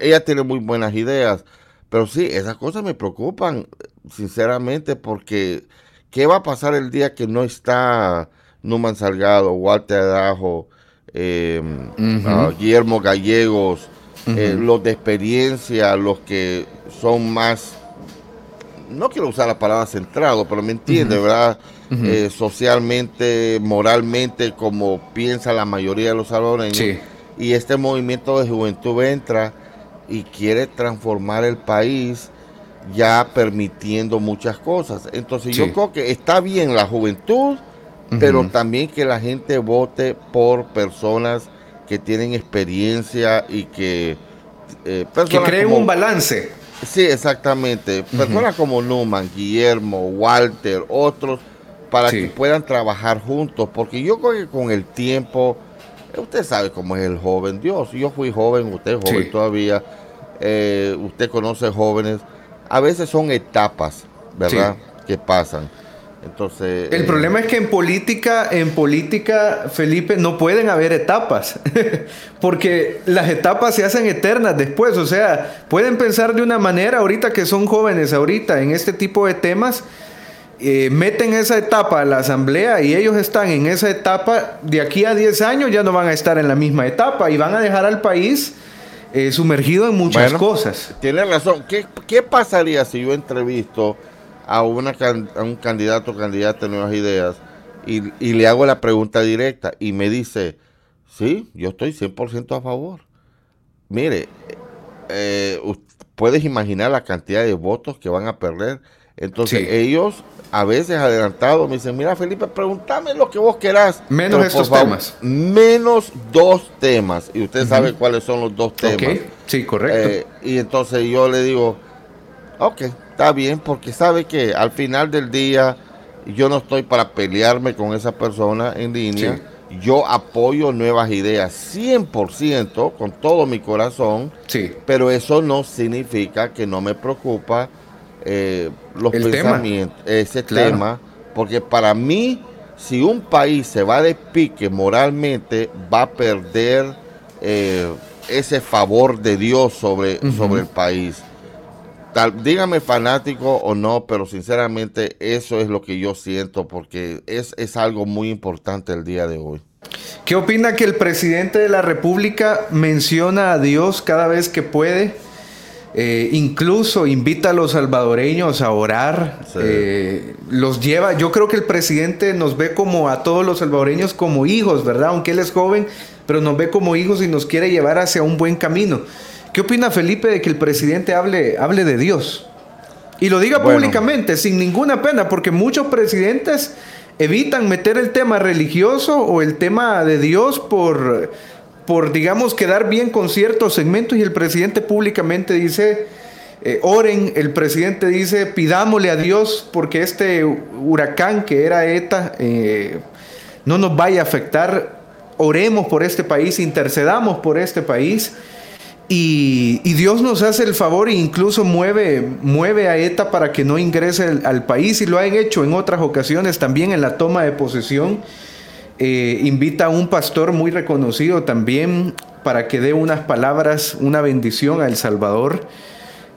ella tiene muy buenas ideas, pero sí, esas cosas me preocupan, sinceramente, porque ¿qué va a pasar el día que no está Numan Salgado, Walter Adajo, em, ah, Guillermo Gallegos, eh, los de experiencia, los que son más no quiero usar la palabra centrado, pero me entiende, ¿verdad? Eh, socialmente, moralmente, como piensa la mayoría de los salvadoreños. Y este movimiento de juventud entra y quiere transformar el país ya permitiendo muchas cosas. Entonces yo creo que está bien la juventud, pero también que la gente vote por personas que tienen experiencia y que... Eh, que creen un balance. Sí, exactamente. Personas como Numan, Guillermo, Walter, otros, para que puedan trabajar juntos, porque yo creo que con el tiempo, eh, usted sabe cómo es el joven, Dios, yo fui joven, usted es joven todavía, eh, usted conoce jóvenes, a veces son etapas, ¿verdad? Que pasan. Entonces, el problema es que en política, en política, Felipe, no pueden haber etapas, porque las etapas se hacen eternas después. O sea, pueden pensar de una manera ahorita que son jóvenes, ahorita en este tipo de temas, eh, meten esa etapa a la asamblea y ellos están en esa etapa, de aquí a 10 años ya no van a estar en la misma etapa y van a dejar al país eh, sumergido en muchas cosas. Tiene razón. ¿Qué, ¿Qué pasaría si yo entrevisto? A, una, un candidato o candidata de nuevas ideas y, le hago la pregunta directa y me dice, sí, yo estoy 100% a favor. Mire, eh, puedes imaginar la cantidad de votos que van a perder. Entonces ellos a veces adelantados me dicen, mira Felipe, pregúntame lo que vos querás. Menos estos temas. Menos dos temas. Y usted sabe cuáles son los dos temas. Sí, correcto. Eh, y entonces yo le digo, ok, está bien porque sabe que al final del día yo no estoy para pelearme con esa persona en línea. Yo apoyo nuevas ideas 100% con todo mi corazón, sí. pero eso no significa que no me preocupa eh, los pensamientos, ese tema, porque para mí, si un país se va de pique moralmente, va a perder eh, ese favor de Dios sobre, sobre el país. Tal, dígame fanático o no, pero sinceramente eso es lo que yo siento porque es, es algo muy importante el día de hoy. ¿Qué opina que el presidente de la República menciona a Dios cada vez que puede? Eh, incluso invita a los salvadoreños a orar, eh, los lleva, yo creo que el presidente nos ve como a todos los salvadoreños como hijos, ¿verdad? Aunque él es joven, pero nos ve como hijos y nos quiere llevar hacia un buen camino. ¿Qué opina Felipe de que el presidente hable, hable de Dios? Y lo diga públicamente, sin ninguna pena, porque muchos presidentes evitan meter el tema religioso o el tema de Dios por por, digamos, quedar bien con ciertos segmentos y el presidente públicamente dice, eh, oren, el presidente dice, pidámosle a Dios porque este huracán que era ETA eh, no nos vaya a afectar, oremos por este país, intercedamos por este país. Y, Dios nos hace el favor e incluso mueve, mueve a ETA para que no ingrese al, país y lo han hecho en otras ocasiones también en la toma de posesión eh, invita a un pastor muy reconocido también para que dé unas palabras, una bendición a El Salvador.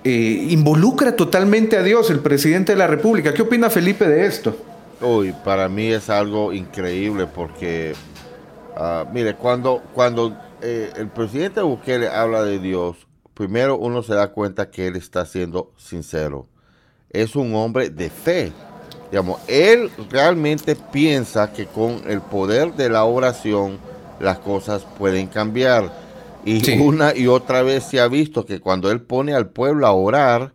Eh, involucra totalmente a Dios, el presidente de la República. ¿Qué opina Felipe de esto? Uy, para mí es algo increíble porque, ah, mire, cuando, cuando eh, el presidente Bukele habla de Dios, primero uno se da cuenta que él está siendo sincero. Es un hombre de fe. Digamos, él realmente piensa que con el poder de la oración las cosas pueden cambiar. Y una y otra vez se ha visto que cuando él pone al pueblo a orar,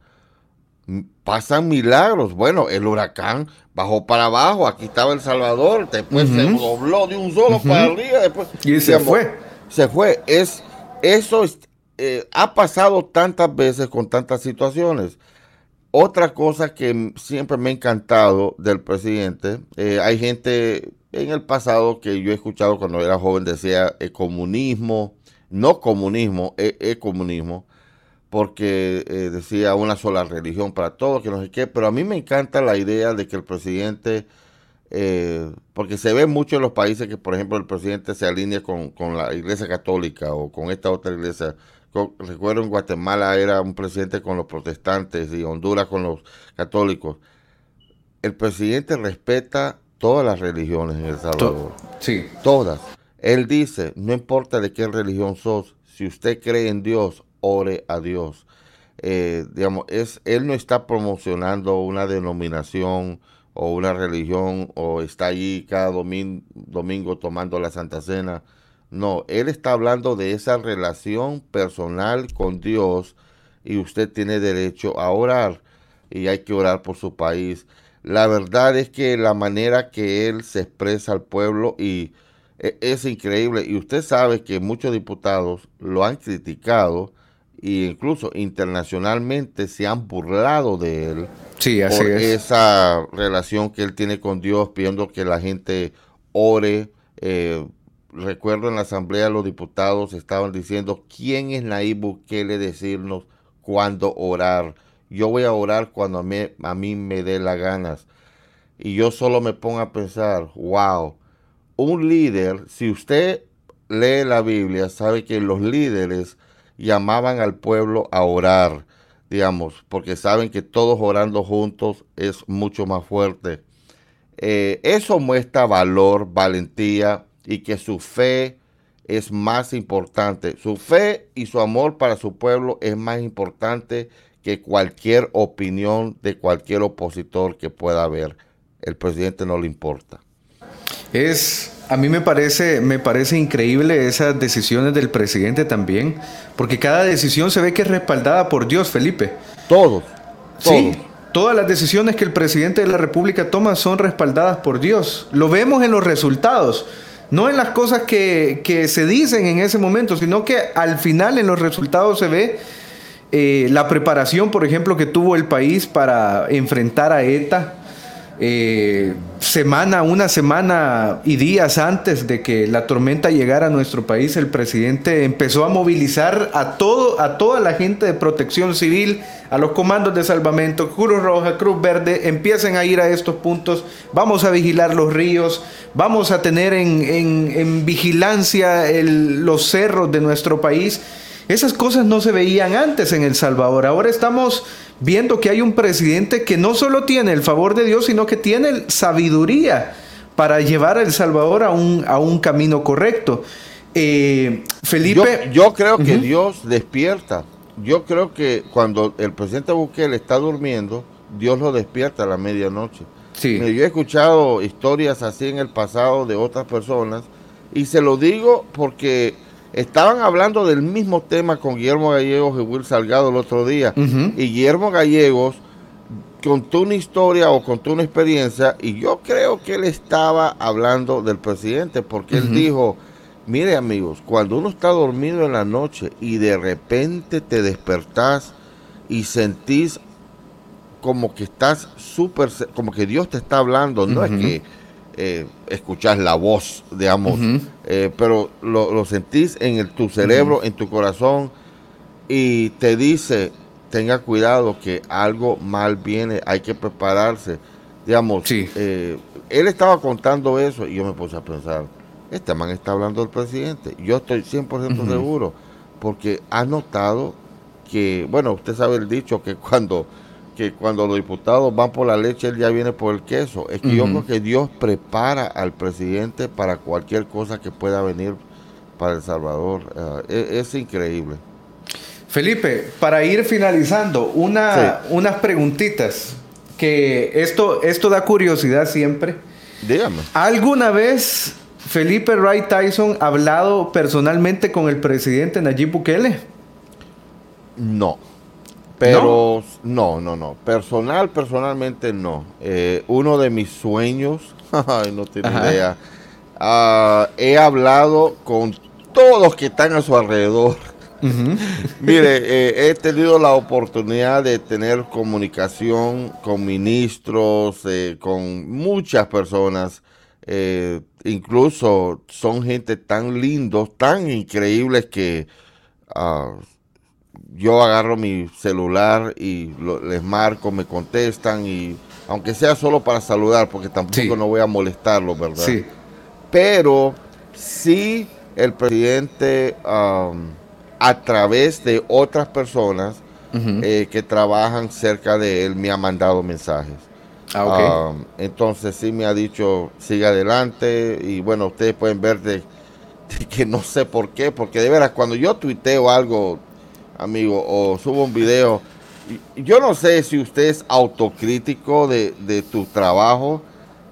pasan milagros. Bueno, el huracán bajó para abajo, aquí estaba El Salvador, después se dobló de un solo para arriba, después y se fue. Se fue. Es, eso eh, ha pasado tantas veces con tantas situaciones. Otra cosa que siempre me ha encantado del presidente, eh, hay gente en el pasado que yo he escuchado cuando era joven decía eh, comunismo, no comunismo, es comunismo, porque eh, decía una sola religión para todos, que no sé qué, pero a mí me encanta la idea de que el presidente, porque se ve mucho en los países que, por ejemplo, el presidente se alinea con, con la iglesia católica o con esta otra iglesia recuerdo en Guatemala era un presidente con los protestantes y Honduras con los católicos. El presidente respeta todas las religiones en El Salvador. sí. Todas. Él dice, no importa de qué religión sos, si usted cree en Dios, ore a Dios. Eh, digamos, es, él no está promocionando una denominación o una religión o está allí cada domingo tomando la Santa Cena no, él está hablando de esa relación personal con Dios y usted tiene derecho a orar y hay que orar por su país. La verdad es que la manera que él se expresa al pueblo y e, es increíble y usted sabe que muchos diputados lo han criticado e incluso internacionalmente se han burlado de él sí, así por esa relación que él tiene con Dios pidiendo que la gente ore eh, recuerdo en la Asamblea los diputados estaban diciendo, ¿quién es Nayib Bukele decirnos cuándo orar? Yo voy a orar cuando a mí, a mí me dé las ganas. Y yo solo me pongo a pensar, wow, un líder, si usted lee la Biblia, sabe que los líderes llamaban al pueblo a orar, digamos, porque saben que todos orando juntos es mucho más fuerte. Eh, eso muestra valor, valentía, y que su fe es más importante. Su fe y su amor para su pueblo es más importante que cualquier opinión de cualquier opositor que pueda haber. El presidente no le importa. Es a mí me parece, me parece increíble esas decisiones del presidente también, porque cada decisión se ve que es respaldada por Dios, Felipe. Todos. Sí, todas las decisiones que el presidente de la República toma son respaldadas por Dios. Lo vemos en los resultados no en las cosas que, se dicen en ese momento, sino que al final en los resultados se ve eh, la preparación, por ejemplo, que tuvo el país para enfrentar a ETA. Eh, semana, una semana y días antes de que la tormenta llegara a nuestro país, el presidente empezó a movilizar a todo, a toda la gente de protección civil, a los comandos de salvamento, Cruz Roja, Cruz Verde, empiecen a ir a estos puntos, vamos a vigilar los ríos, vamos a tener en, vigilancia los cerros de nuestro país. Esas cosas no se veían antes en El Salvador. Ahora estamos viendo que hay un presidente que no solo tiene el favor de Dios, sino que tiene sabiduría para llevar a El Salvador a un, a un camino correcto. Eh, Felipe. Yo, creo que Dios despierta. Yo creo que cuando el presidente Bukele está durmiendo, Dios lo despierta a la medianoche. Sí. Yo he escuchado historias así en el pasado de otras personas y se lo digo porque Estaban hablando del mismo tema con Guillermo Gallegos y Will Salgado el otro día. Y Guillermo Gallegos contó una historia o contó una experiencia y yo creo que él estaba hablando del presidente porque él dijo, mire amigos, cuando uno está dormido en la noche y de repente te despertás y sentís como que estás súper, como que Dios te está hablando, no es que eh, escuchás la voz, digamos, eh, pero lo, sentís en el, tu cerebro, en tu corazón, y te dice, tenga cuidado que algo mal viene, hay que prepararse. Digamos, eh, él estaba contando eso y yo me puse a pensar, este man está hablando del presidente. Yo estoy 100% seguro, porque ha notado que, bueno, usted sabe el dicho que cuando que cuando los diputados van por la leche, él ya viene por el queso. Es que yo creo que Dios prepara al presidente para cualquier cosa que pueda venir para El Salvador. Eh, es, increíble. Felipe, para ir finalizando, una, unas preguntitas que esto, esto da curiosidad siempre. Dígame. ¿Alguna vez Felipe Wright Tyson ha hablado personalmente con el presidente Nayib Bukele? No. Pero ¿No? no, no, Personal, personalmente no. Eh, uno de mis sueños, no tengo idea. Ah, he hablado con todos los que están a su alrededor. Mire, eh, he tenido la oportunidad de tener comunicación con ministros, eh, con muchas personas. incluso son gente tan lindos, tan increíbles que ah, yo agarro mi celular y les marco, me contestan y aunque sea solo para saludar, porque tampoco no voy a molestarlos, ¿verdad? Sí. Pero sí el presidente a través de otras personas eh, que trabajan cerca de él me ha mandado mensajes. Ah, entonces sí me ha dicho, siga adelante y bueno, ustedes pueden ver de, que no sé por qué, porque de veras cuando yo tuiteo algo amigo, o subo un video. Yo no sé si usted es autocrítico de, tu trabajo.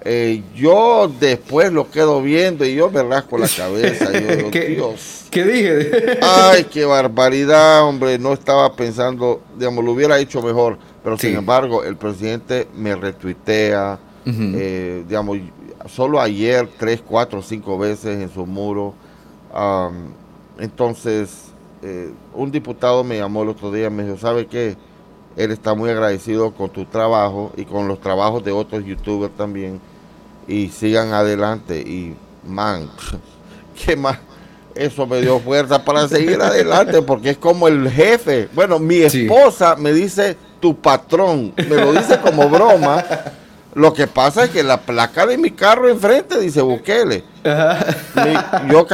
Eh, yo después lo quedo viendo y yo me rasco la cabeza. ¿Qué, Dios. ¿Qué dije? Ay, qué barbaridad, hombre. No estaba pensando, digamos, lo hubiera hecho mejor. Pero sin embargo, el presidente me retuitea. Eh, digamos, solo ayer, tres, cuatro, cinco veces en su muro. entonces, eh, un diputado me llamó el otro día, me dijo, ¿sabe qué? Él está muy agradecido con tu trabajo y con los trabajos de otros youtubers también. Y sigan adelante. Y, man, ¿qué más? Eso me dio fuerza para seguir adelante porque es como el jefe. Bueno, mi esposa me dice tu patrón, me lo dice como broma. Lo que pasa es que la placa de mi carro enfrente dice Bukele. yo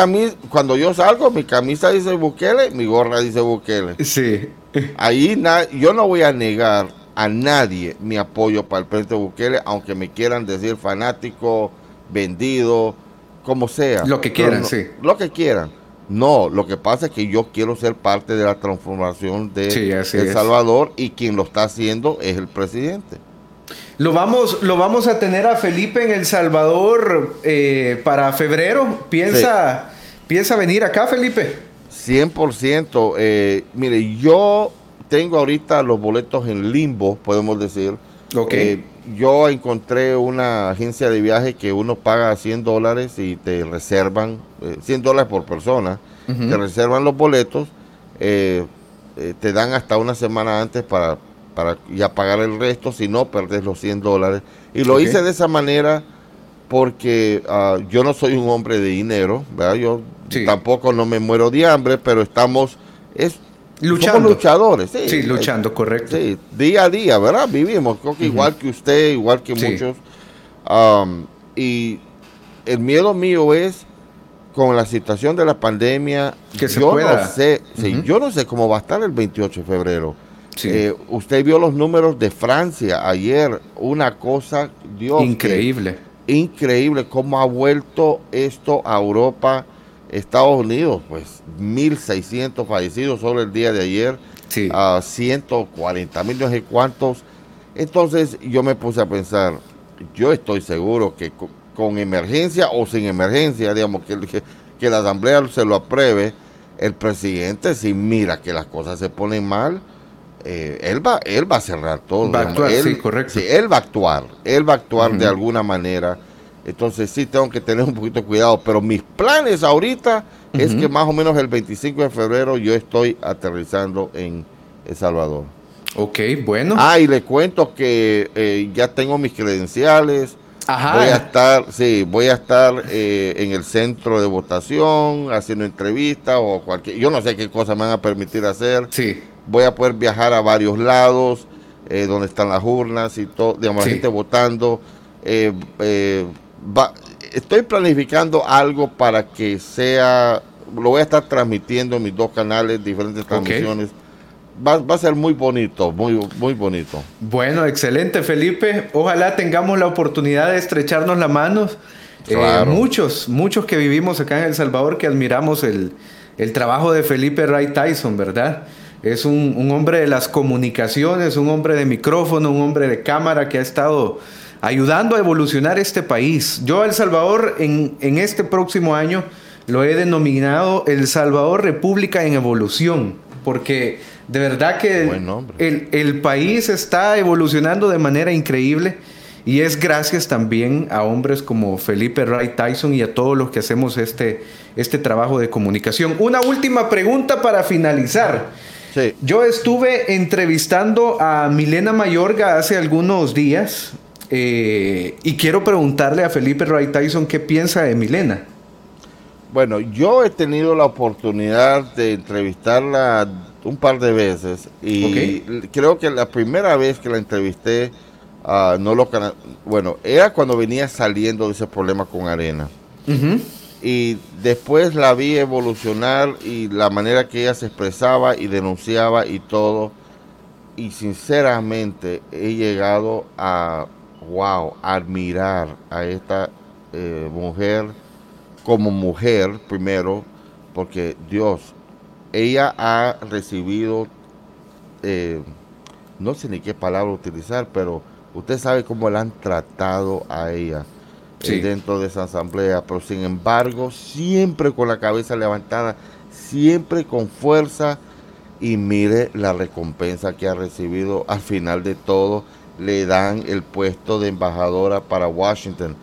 cuando yo salgo, mi camisa dice Bukele, mi gorra dice Bukele. Sí. Ahí yo no voy a negar a nadie mi apoyo para el presidente Bukele, aunque me quieran decir fanático, vendido, como sea. Lo que quieran, sí. Lo que quieran. No, lo que pasa es que yo quiero ser parte de la transformación de El Salvador y quien lo está haciendo es el presidente. Lo vamos, lo vamos a tener a Felipe en El Salvador eh, para febrero. ¿Piensa, ¿Piensa venir acá, Felipe? 100%. Eh, mire, yo tengo ahorita los boletos en limbo, podemos decir. Ok. Eh, yo encontré una agencia de viaje que uno paga 100 dólares y te reservan, 100 dólares por persona, te reservan los boletos, te dan hasta una semana antes para para ya pagar el resto, si no, perdés los 100 dólares. Y lo hice de esa manera porque ah, yo no soy un hombre de dinero, ¿verdad? Yo tampoco no me muero de hambre, pero estamos... Es, Luchando. luchadores, sí. Sí, luchando, correcto. Sí, día a día, ¿verdad? Vivimos, creo que igual que usted, igual que muchos. y el miedo mío es con la situación de la pandemia, que se yo pueda. no sé, sí, yo no sé cómo va a estar el 28 de febrero. Eh, usted vio los números de Francia ayer, una cosa, Dios. Increíble. increíble cómo ha vuelto esto a Europa Estados Unidos, pues 1.600 fallecidos solo el día de ayer, a 140 mil, no sé cuántos. Entonces yo me puse a pensar, yo estoy seguro que con, emergencia o sin emergencia, digamos, que, que, la Asamblea se lo apruebe, el presidente si mira que las cosas se ponen mal, eh, él va él va a cerrar todo. Va a actuar, él, sí, correcto. Sí, él va a actuar, él va a actuar de alguna manera entonces sí tengo que tener un poquito de cuidado. Pero mis planes ahorita es que más o menos el 25 de febrero yo estoy aterrizando en El Salvador. Ok, bueno. Ah, y le cuento que eh, ya tengo mis credenciales. Ajá. Voy a estar, sí, voy a estar eh, en el centro de votación, haciendo entrevistas o cualquier, yo no sé qué cosas me van a permitir hacer. Sí. Voy a poder viajar a varios lados, eh, donde están las urnas y todo, digamos, la gente votando. Eh, estoy planificando algo para que sea, lo voy a estar transmitiendo en mis dos canales, diferentes transmisiones. Va, a ser muy bonito, muy, muy bonito. Bueno, excelente Felipe. Ojalá tengamos la oportunidad de estrecharnos las manos. Eh, muchos, muchos que vivimos acá en El Salvador que admiramos el, trabajo de Felipe Ray Tyson, ¿verdad? Es un, un, hombre de las comunicaciones, un hombre de micrófono, un hombre de cámara que ha estado ayudando a evolucionar este país. Yo El Salvador en, este próximo año lo he denominado El Salvador República en Evolución, porque de verdad que el, el, país está evolucionando de manera increíble y es gracias también a hombres como Felipe Wright Tyson y a todos los que hacemos este, este trabajo de comunicación. Una última pregunta para finalizar. Yo estuve entrevistando a Milena Mayorga hace algunos días eh, y quiero preguntarle a Felipe Wright Tyson qué piensa de Milena. Bueno, yo he tenido la oportunidad de entrevistarla un par de veces y creo que la primera vez que la entrevisté, uh, no lo bueno, era cuando venía saliendo de ese problema con Arena. Y después la vi evolucionar y la manera que ella se expresaba y denunciaba y todo. Y sinceramente he llegado a wow, admirar a esta eh, mujer como mujer primero, porque Dios, ella ha recibido, eh, no sé ni qué palabra utilizar, pero usted sabe cómo la han tratado a ella eh, dentro de esa asamblea, pero sin embargo, siempre con la cabeza levantada, siempre con fuerza y mire la recompensa que ha recibido. Al final de todo le dan el puesto de embajadora para Washington.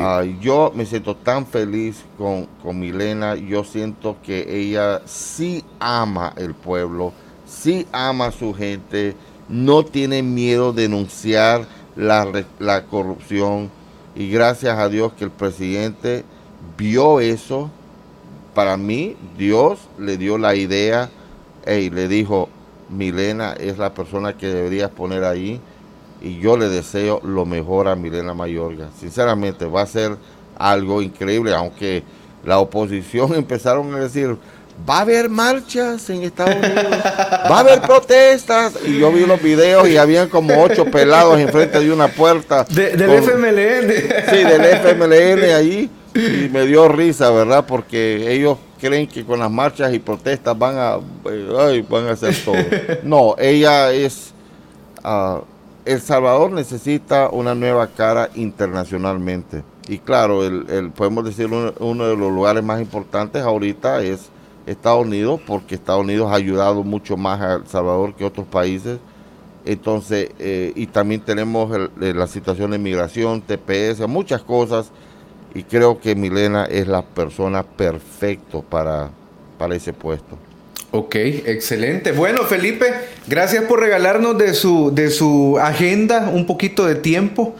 Ah, yo me siento tan feliz con, con Milena, yo siento que ella sí ama el pueblo, sí ama a su gente, no tiene miedo de denunciar la, la corrupción y gracias a Dios que el presidente vio eso. Para mí, Dios le dio la idea y le dijo, Milena es la persona que deberías poner ahí y yo le deseo lo mejor a Milena Mayorga. Sinceramente, va a ser algo increíble, aunque la oposición empezaron a decir, va a haber marchas en Estados Unidos, va a haber protestas. Y yo vi los videos y habían como ocho pelados enfrente de una puerta. del FMLN. Sí, del FMLN allí. Y me dio risa, ¿verdad? Porque ellos creen que con las marchas y protestas van a, van a hacer todo. No, ella es... Ah, el Salvador necesita una nueva cara internacionalmente. Y claro, el, podemos decir uno, de los lugares más importantes ahorita es Estados Unidos, porque Estados Unidos ha ayudado mucho más a El Salvador que otros países. Entonces, eh, y también tenemos la situación de migración, TPS, muchas cosas. Y creo que Milena es la persona perfecta para, para ese puesto. Ok, excelente. Bueno, Felipe, gracias por regalarnos de su, de su agenda un poquito de tiempo.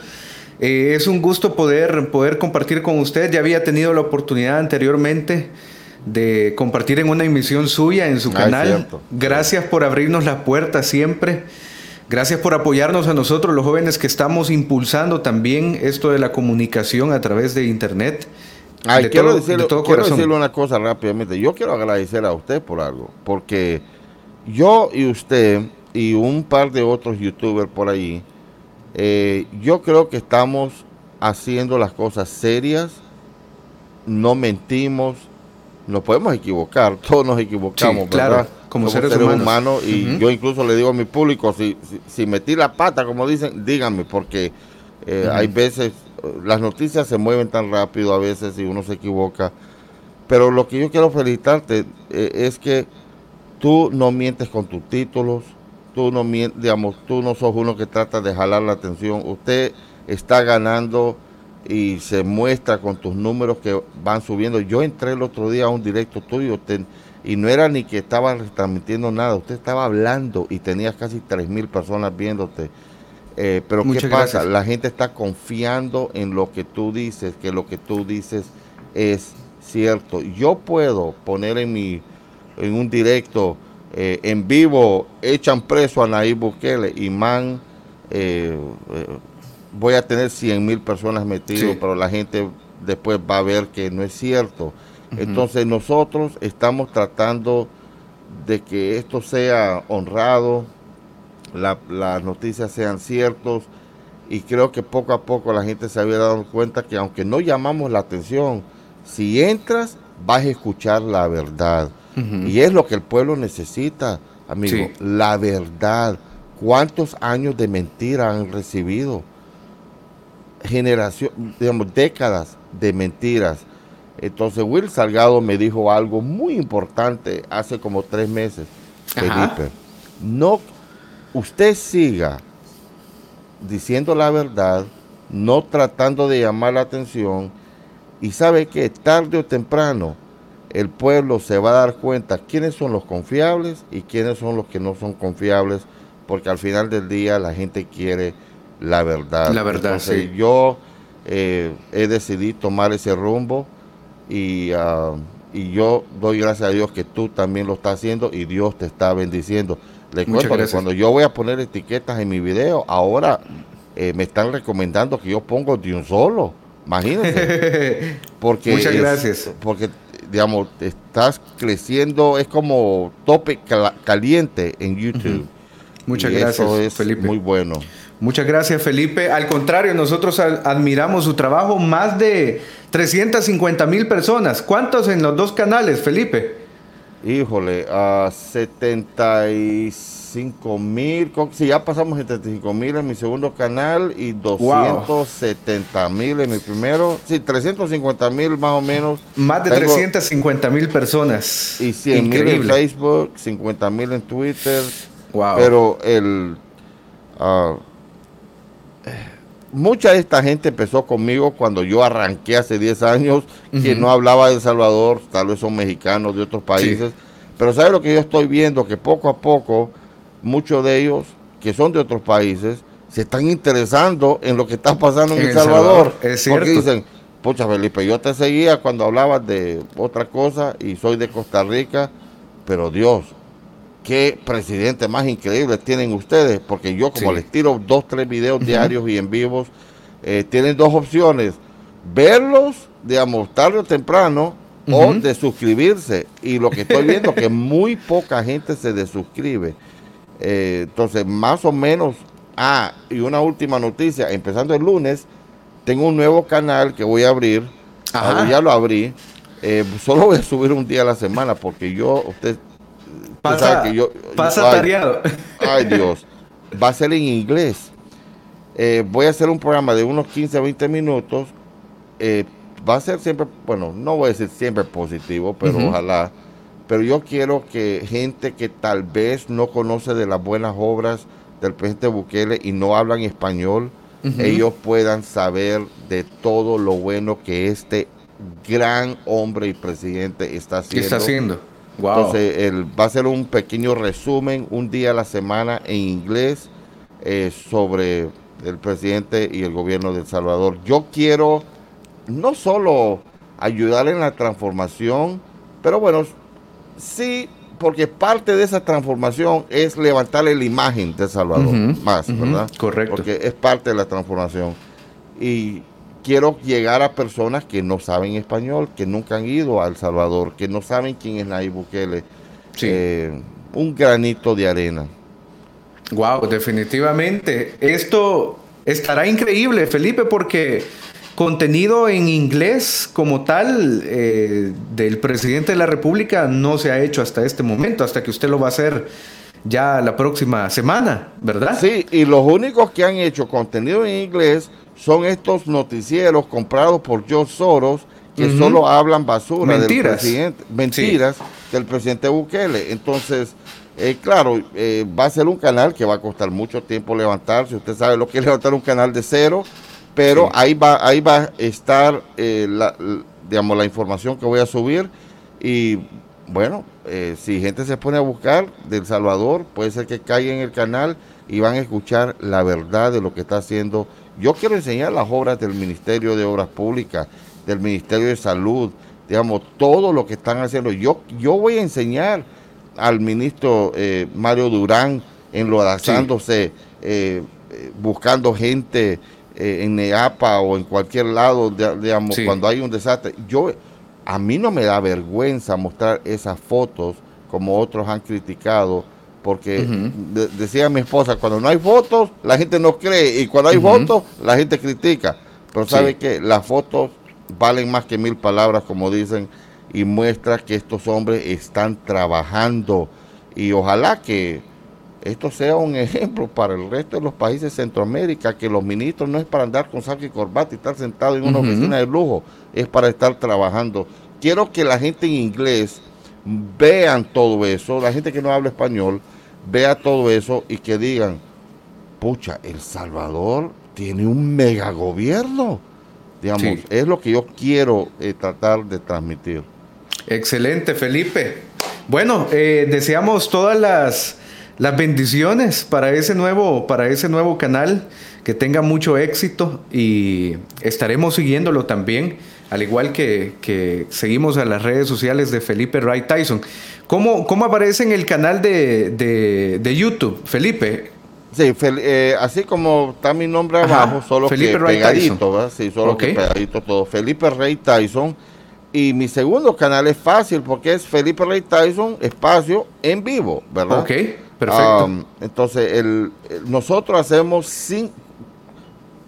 Eh, es un gusto poder, poder compartir con usted. Ya había tenido la oportunidad anteriormente de compartir en una emisión suya en su canal. Gracias por abrirnos las puertas siempre. Gracias por apoyarnos a nosotros, los jóvenes que estamos impulsando también esto de la comunicación a través de Internet. quiero, decirle, quiero decirle una cosa rápidamente. Yo quiero agradecer a usted por algo, porque yo y usted y un par de otros youtubers por ahí, eh, yo creo que estamos haciendo las cosas serias, no mentimos, nos podemos equivocar, todos nos equivocamos, Claro, como seres, humanos. y yo incluso le digo a mi público, si, si, metí la pata, como dicen, díganme, porque eh, hay veces, las noticias se mueven tan rápido a veces y uno se equivoca. Pero lo que yo quiero felicitarte eh, es que tú no mientes con tus títulos, tú no mientes, digamos, tú no sos uno que trata de jalar la atención. Usted está ganando y se muestra con tus números que van subiendo. Yo entré el otro día a un directo tuyo y no era ni que estaba transmitiendo nada, usted estaba hablando y tenías casi 3 mil personas viéndote. Eh, pero ¿qué pasa? La gente está confiando en lo que tú dices, que lo que tú dices es cierto. Yo puedo poner en mi en un directo eh, en vivo, echan preso a Nayib Bukele y man eh, voy a tener 100 mil personas metidas, pero la gente después va a ver que no es cierto. Entonces nosotros estamos tratando de que esto sea honrado, las noticias sean ciertos y creo que poco a poco la gente se había dado cuenta que aunque no llamamos la atención, si entras vas a escuchar la verdad. Y es lo que el pueblo necesita, amigo, la verdad. ¿Cuántos años de mentira han recibido? Generación, digamos, décadas de mentiras. Entonces Will Salgado me dijo algo muy importante hace como tres meses. Felipe, no, usted siga diciendo la verdad, no tratando de llamar la atención y sabe que tarde o temprano el pueblo se va a dar cuenta quiénes son los confiables y quiénes son los que no son confiables, porque al final del día la gente quiere la verdad. La verdad, sí. Yo eh, he decidido tomar ese rumbo y, ah, y yo doy gracias a Dios que tú también lo estás haciendo y Dios te está bendiciendo. Le cuento que cuando yo voy a poner etiquetas en mi video, ahora eh, me están recomendando que yo pongo de un solo. Imagínense. Porque Muchas gracias. Porque, digamos, estás creciendo, es como tope caliente en YouTube. Muchas gracias, eso es Felipe. Muy bueno. Muchas gracias, Felipe. Al contrario, nosotros admiramos su trabajo. Más de 350 mil personas. ¿Cuántos en los dos canales, Felipe? Híjole, a 75 mil. Si ya pasamos 75 mil en mi segundo canal y 270 mil en mi primero. Sí, 350 mil más o menos. Más de 350 mil personas. Y 100 mil en Facebook, 50 mil en Twitter. Wow. Pero el. Uh, mucha de esta gente empezó conmigo cuando yo arranqué hace 10 años, que no hablaba de El Salvador, tal vez son mexicanos de otros países, pero ¿sabe lo que yo estoy viendo? Que poco a poco muchos de ellos, que son de otros países, se están interesando en lo que está pasando en, El Salvador. Porque dicen, pucha Felipe, yo te seguía cuando hablabas de otra cosa y soy de Costa Rica, pero Dios, qué presidente más increíble tienen ustedes, porque yo como les tiro dos, tres videos diarios y en vivos, eh, tienen dos opciones, verlos, digamos, tarde o temprano, o de suscribirse. Y lo que estoy viendo que muy poca gente se desuscribe. Eh, entonces, más o menos, ah, y una última noticia, empezando el lunes, tengo un nuevo canal que voy a abrir, ah, ya lo abrí, eh, solo voy a subir un día a la semana porque yo, usted Pasa, que yo, pasa tareado. Ay, Dios. Va a ser en inglés. Eh, voy a hacer un programa de unos 15 a 20 minutos. Eh, va a ser siempre, bueno, no voy a decir siempre positivo, pero ojalá. Pero yo quiero que gente que tal vez no conoce de las buenas obras del presidente Bukele y no hablan español, ellos puedan saber de todo lo bueno que este gran hombre y presidente está haciendo. ¿Qué está haciendo? Entonces, él va a hacer un pequeño resumen un día a la semana en inglés eh, sobre el presidente y el gobierno de El Salvador. Yo quiero no solo ayudar en la transformación, pero bueno, sí, porque parte de esa transformación es levantarle la imagen de El Salvador más, ¿verdad? Correcto. Porque es parte de la transformación. Y quiero llegar a personas que no saben español, que nunca han ido a El Salvador, que no saben quién es Nayib Bukele. Eh, un granito de arena. Wow, definitivamente. Esto estará increíble, Felipe, porque contenido en inglés como tal eh, del presidente de la República no se ha hecho hasta este momento, hasta que usted lo va a hacer ya la próxima semana, ¿verdad? Sí, y los únicos que han hecho contenido en inglés son estos noticieros comprados por George Soros que solo hablan basura mentiras. del presidente, mentiras del presidente Bukele. Entonces, eh, claro, eh, va a ser un canal que va a costar mucho tiempo levantarse. Usted sabe lo que es levantar un canal de cero, pero ahí va, ahí va a estar eh, la, digamos, la información que voy a subir y bueno, si gente se pone a buscar del Salvador, puede ser que caiga en el canal y van a escuchar la verdad de lo que está haciendo. Yo quiero enseñar las obras del Ministerio de Obras Públicas, del Ministerio de Salud, digamos, todo lo que están haciendo. Yo, yo voy a enseñar al ministro eh, Mario Durán enlodazándose, eh, eh, buscando gente en Neapa o en cualquier lado, digamos, cuando hay un desastre. Yo, a mí no me da vergüenza mostrar esas fotos como otros han criticado porque decía mi esposa, cuando no hay fotos, la gente no cree, y cuando hay fotos, la gente critica. Pero ¿sabe que Las fotos valen más que mil palabras, como dicen, y muestra que estos hombres están trabajando. Y ojalá que esto sea un ejemplo para el resto de los países de Centroamérica, que los ministros no es para andar con saco y corbata y estar sentado en una oficina de lujo, es para estar trabajando. Quiero que la gente en inglés vean todo eso, la gente que no habla español, vea todo eso y que digan, pucha, El Salvador tiene un megagobierno. Digamos, es lo que yo quiero eh, tratar de transmitir. Excelente, Felipe. Bueno, eh, deseamos todas las, las, bendiciones para ese, nuevo, para ese nuevo canal, que tenga mucho éxito y estaremos siguiéndolo también, al igual que, que seguimos a las redes sociales de Felipe Wright Tyson. ¿Cómo, ¿Cómo, aparece en el canal de, de, YouTube, Felipe? Sí, eh, así como está mi nombre abajo, solo Felipe que pegadito, ¿verdad? Sí, solo que pegadito todo. Felipe Ray Tyson. Y mi segundo canal es fácil porque es Felipe Ray Tyson, espacio en vivo, ¿verdad? Ok, perfecto. Um, entonces, el, nosotros hacemos cinco,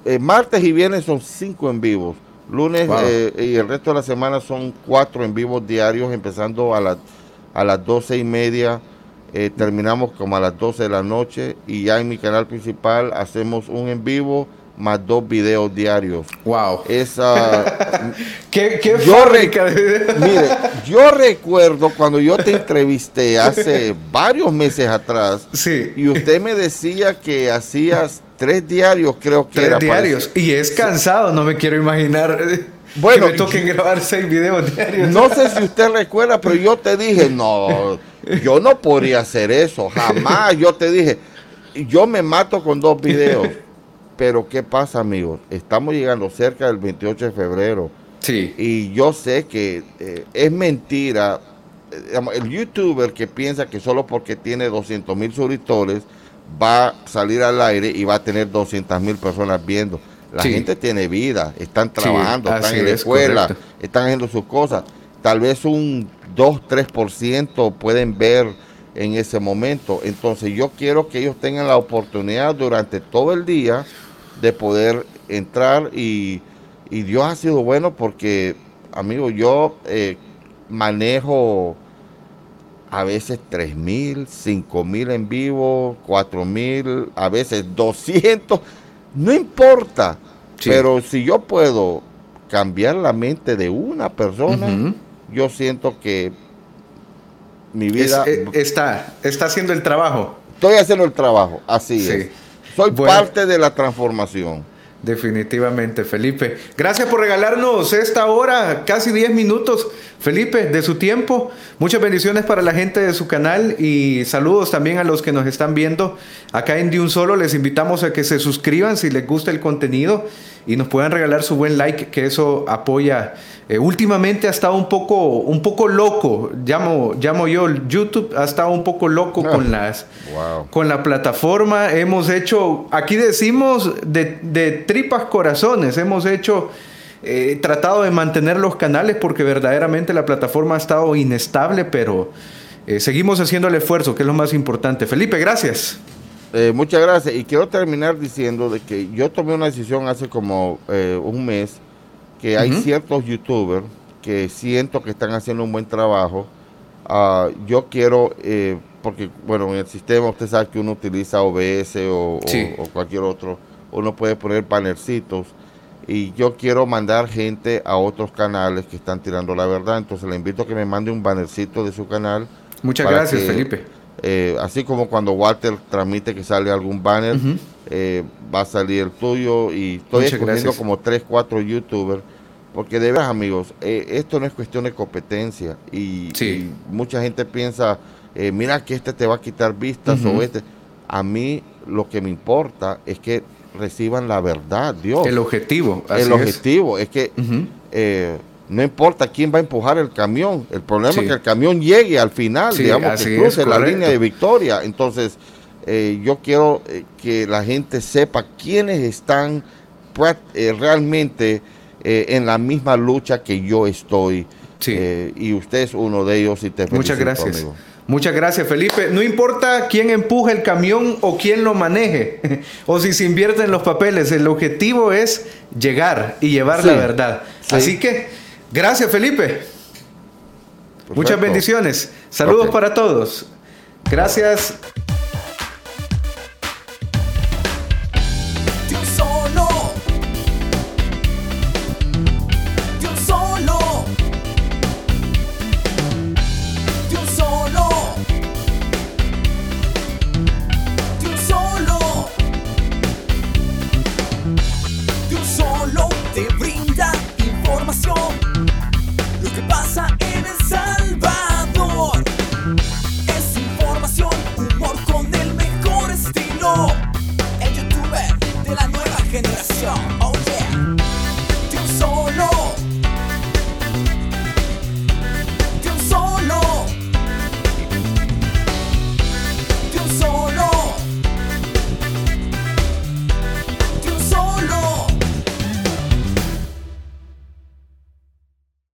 eh, martes y viernes son cinco en vivos. Lunes eh, y el resto de la semana son cuatro en vivos diarios, empezando a las a las doce y media. Eh, terminamos como a las 12 de la noche y ya en mi canal principal hacemos un en vivo más dos videos diarios. Wow. Esa. ¿Qué, qué yo Mire, yo recuerdo cuando yo te entrevisté hace varios meses atrás. Sí. Y usted me decía que hacías tres diarios, creo que tres diarios. Y es cansado, no me quiero imaginar. Bueno, que grabar seis videos diarios. No sé si usted recuerda, pero yo te dije, no, yo no podría hacer eso, jamás. Yo te dije, yo me mato con dos videos. Pero ¿qué pasa, amigos? Estamos llegando cerca del 28 de febrero. Sí. Y yo sé que eh, es mentira. El youtuber que piensa que solo porque tiene 200 mil suscriptores va a salir al aire y va a tener 200 mil personas viendo. La gente tiene vida, están trabajando, están en la escuela, están haciendo sus cosas. Tal vez un 2-3% pueden ver en ese momento. Entonces yo quiero que ellos tengan la oportunidad durante todo el día de poder entrar y, Dios ha sido bueno porque, amigo, yo eh, manejo a veces 3 mil, 5 mil en vivo, 4 mil, a veces 200 no importa, pero si yo puedo cambiar la mente de una persona, yo siento que mi vida... Eh, está, está haciendo el trabajo. Estoy haciendo el trabajo, así es. Soy parte de la transformación. Definitivamente, Felipe. Gracias por regalarnos esta hora, casi 10 minutos, Felipe, de su tiempo, muchas bendiciones para la gente de su canal y saludos también a los que nos están viendo acá en De Un Solo. Les invitamos a que se suscriban si les gusta el contenido y nos puedan regalar su buen like, que eso apoya. Eh, últimamente ha estado un poco, un poco loco, llamo, llamo yo, YouTube ha estado un poco loco con, ah, las, con la plataforma. Hemos hecho, aquí decimos de, de tripas corazones, hemos hecho he tratado de mantener los canales porque verdaderamente la plataforma ha estado inestable, pero eh, seguimos haciendo el esfuerzo, que es lo más importante. Felipe, gracias. Eh, muchas gracias. Y quiero terminar diciendo de que yo tomé una decisión hace como eh, un mes que hay ciertos youtubers que siento que están haciendo un buen trabajo. Ah, yo quiero, porque bueno, en el sistema usted sabe que uno utiliza OBS o, o cualquier otro, uno puede poner bannercitos y yo quiero mandar gente a otros canales que están tirando la verdad. Entonces le invito a que me mande un bannercito de su canal. Muchas gracias, Felipe. Eh, así como cuando Walter transmite que sale algún banner, eh, va a salir el tuyo y estoy escogiendo como 3, 4 youtubers. Porque de verdad, amigos, eh, esto no es cuestión de competencia. Y, mucha gente piensa, mira que este te va a quitar vistas o este. A mí lo que me importa es que reciban la verdad, Dios. El objetivo. el objetivo es, que eh, no importa quién va a empujar el camión, el problema es que el camión llegue al final, digamos, que cruce la línea de victoria. Entonces, eh, yo quiero eh, que la gente sepa quiénes están pues, realmente en la misma lucha que yo estoy. y usted es uno de ellos y te felicito, Muchas gracias. Muchas gracias, Felipe. No importa quién empuje el camión o quién lo maneje, o si se invierte en los papeles, el objetivo es llegar y llevar la verdad. Así que, gracias, Felipe. Muchas bendiciones. Saludos para todos. Gracias.